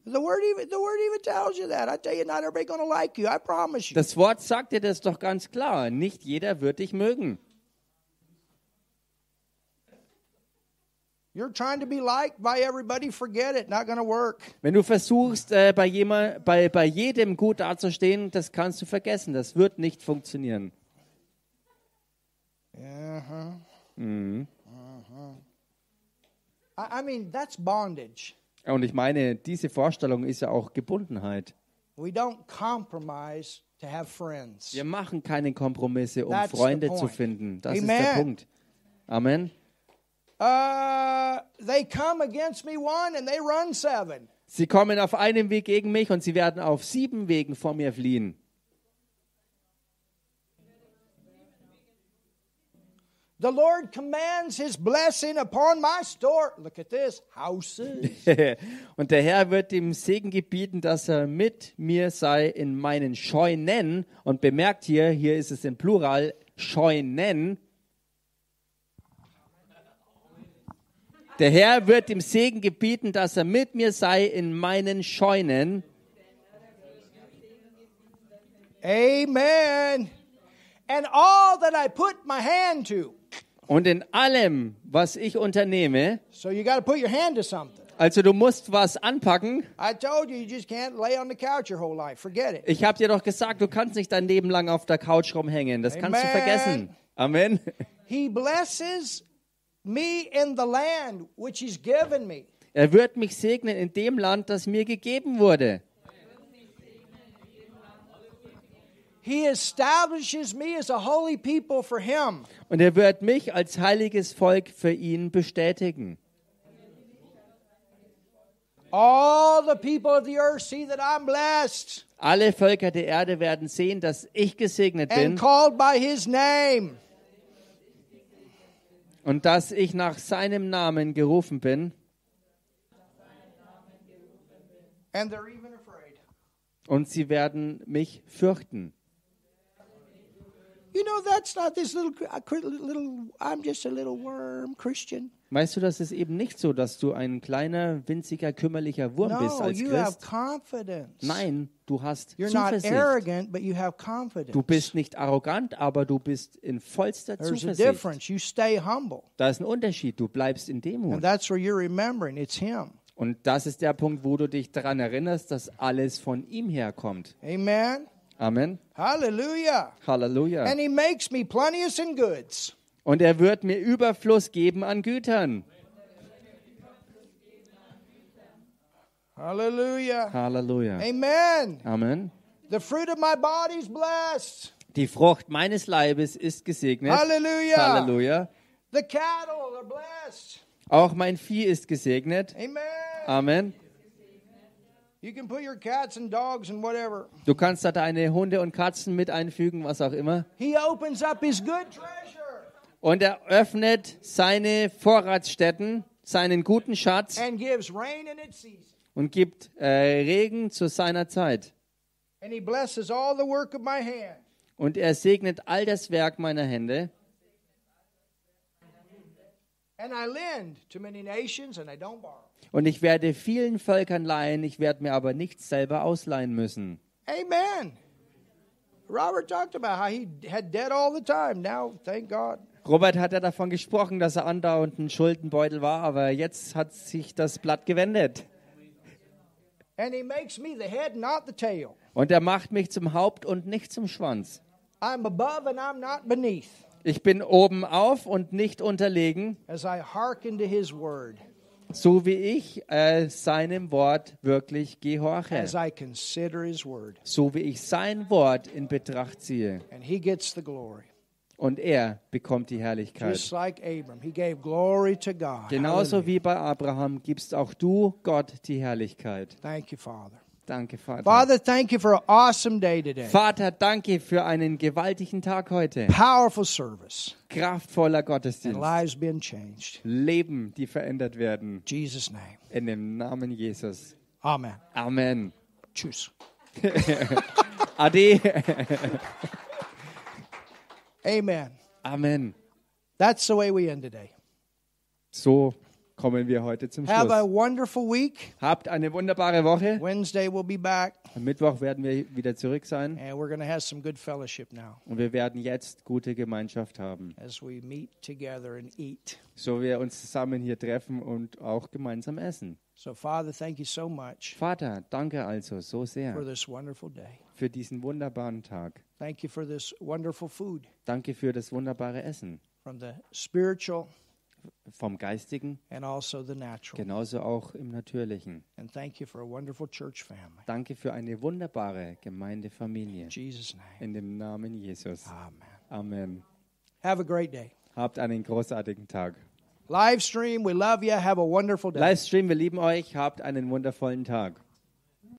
Das Wort sagt dir das doch ganz klar. Nicht jeder wird dich mögen. You're trying to be liked by everybody. Forget it. Not gonna work. Wenn du versuchst, äh, bei, jemand, bei, bei jedem gut dazustehen, das kannst du vergessen. Das wird nicht funktionieren. Yeah. Uh-huh. I, I mean, that's bondage. Und ich meine, diese Vorstellung ist ja auch Gebundenheit. We don't compromise to have friends. Wir machen keine Kompromisse, um That's Freunde zu finden. Das Amen. ist der Punkt. Amen. Uh, they come against me one and they run seven. Sie kommen auf einem Weg gegen mich und sie werden auf sieben Wegen vor mir fliehen. The Lord commands His blessing upon my store. Look at this houses. und der Herr wird dem Segen gebieten, dass er mit mir sei in meinen Scheunen. Und bemerkt hier, hier ist es im Plural, Scheunen. Der Herr wird dem Segen gebieten, dass er mit mir sei in meinen Scheunen. Amen. And all that I put my hand to. Und in allem, was ich unternehme, So you got to put your hand to something. also du musst was anpacken. I told you, you just can't lay on the couch your whole life. Forget it. Ich habe dir doch gesagt, du kannst nicht dein Leben lang auf der Couch rumhängen. Das kannst du Amen. vergessen. Amen. He blesses me in the land which He's given me. Er wird mich segnen in dem Land, das mir gegeben wurde. He establishes me as a holy people for Him. Und er wird mich als heiliges Volk für ihn bestätigen. All the people of the earth see that I'm blessed Alle Völker der Erde werden sehen, dass ich gesegnet and bin called by His name. und dass ich nach seinem Namen gerufen bin. And they're even afraid. Und sie werden mich fürchten. You know, that's not this little, little, I'm just a little worm Christian. Weißt du, das ist eben nicht so, dass du ein kleiner, winziger, kümmerlicher Wurm bist No, als you have Christ. Nein, du hast You're not Zuversicht. arrogant, but you have confidence. Du bist nicht arrogant, aber du bist in vollster There's a Zuversicht. difference. You stay humble. Da ist ein Unterschied. Du bleibst in And Demut. that's where you're remembering it's Him. Und das ist der Punkt, wo du dich daran erinnerst, dass alles von ihm herkommt. Amen. Amen. Hallelujah. Halleluja. And He makes me plenteous in goods. Und er wird mir Überfluss geben an Gütern. Hallelujah. Halleluja. Amen. Amen. The fruit of my body's blessed. Die Frucht meines Leibes ist gesegnet. Hallelujah. Halleluja. The cattle are blessed. Auch mein Vieh ist gesegnet. Amen. Amen. You can put your cats and dogs and whatever. Du kannst da deine Hunde und Katzen mit einfügen, was auch immer. He opens up his good treasure Und er öffnet seine Vorratsstätten, seinen guten Schatz und gibt äh, Regen zu seiner Zeit. And he blesses all the work of my hand. Und er segnet all das Werk meiner Hände. And I lend to many nations and I don't borrow. Und ich werde vielen Völkern leihen, ich werde mir aber nichts selber ausleihen müssen. Amen. Robert talked about how he had debt all the time. Now, thank God. Robert hat ja davon gesprochen, dass er andauernd ein Schuldenbeutel war, aber jetzt hat sich das Blatt gewendet. And he makes me the head, not the tail. Und er macht mich zum Haupt und nicht zum Schwanz. I'm above and I'm not beneath Ich bin oben auf und nicht unterlegen, as I hearken to his word, so wie ich äh, seinem Wort wirklich gehorche. as I consider his word. So wie ich sein Wort in Betracht ziehe. And he gets the glory. Und er bekommt die Herrlichkeit. Just like Abram, he gave glory to God. Genauso Hallelujah. wie bei Abraham gibst auch du Gott die Herrlichkeit. Thank you, Father. Danke, Vater. Father, thank you for an awesome day today. Vater, danke für einen gewaltigen Tag heute. Powerful service Kraftvoller and Gottesdienst. lives being changed. Leben, die verändert werden. In Jesus' name. In dem Namen Jesus. Amen. Amen. Tschüss. Ade. Amen. Amen. That's the way we end today. So kommen wir heute zum Have a Schluss. wonderful week. Habt eine wunderbare Woche. Wednesday we'll be back, Am Mittwoch werden wir wieder zurück sein. and we're going to have some good fellowship now Und wir werden jetzt gute Gemeinschaft haben. as we meet together and eat. So wir uns zusammen hier treffen und auch gemeinsam essen. So, Father, thank you so much Vater, danke also so for sehr this wonderful day. für diesen wunderbaren Tag. Thank you for this wonderful food Danke für das wunderbare Essen. from the spiritual Vom Geistigen, and also the natural. genauso auch im Natürlichen. And thank you for a wonderful church family. Danke für eine wunderbare Gemeindefamilie. In Jesus' name. In dem Namen Jesus. Amen. Amen. Have a great day. Habt einen großartigen Tag. Live stream, we love you. Have a wonderful day. Livestream, wir lieben euch. Habt einen wundervollen Tag.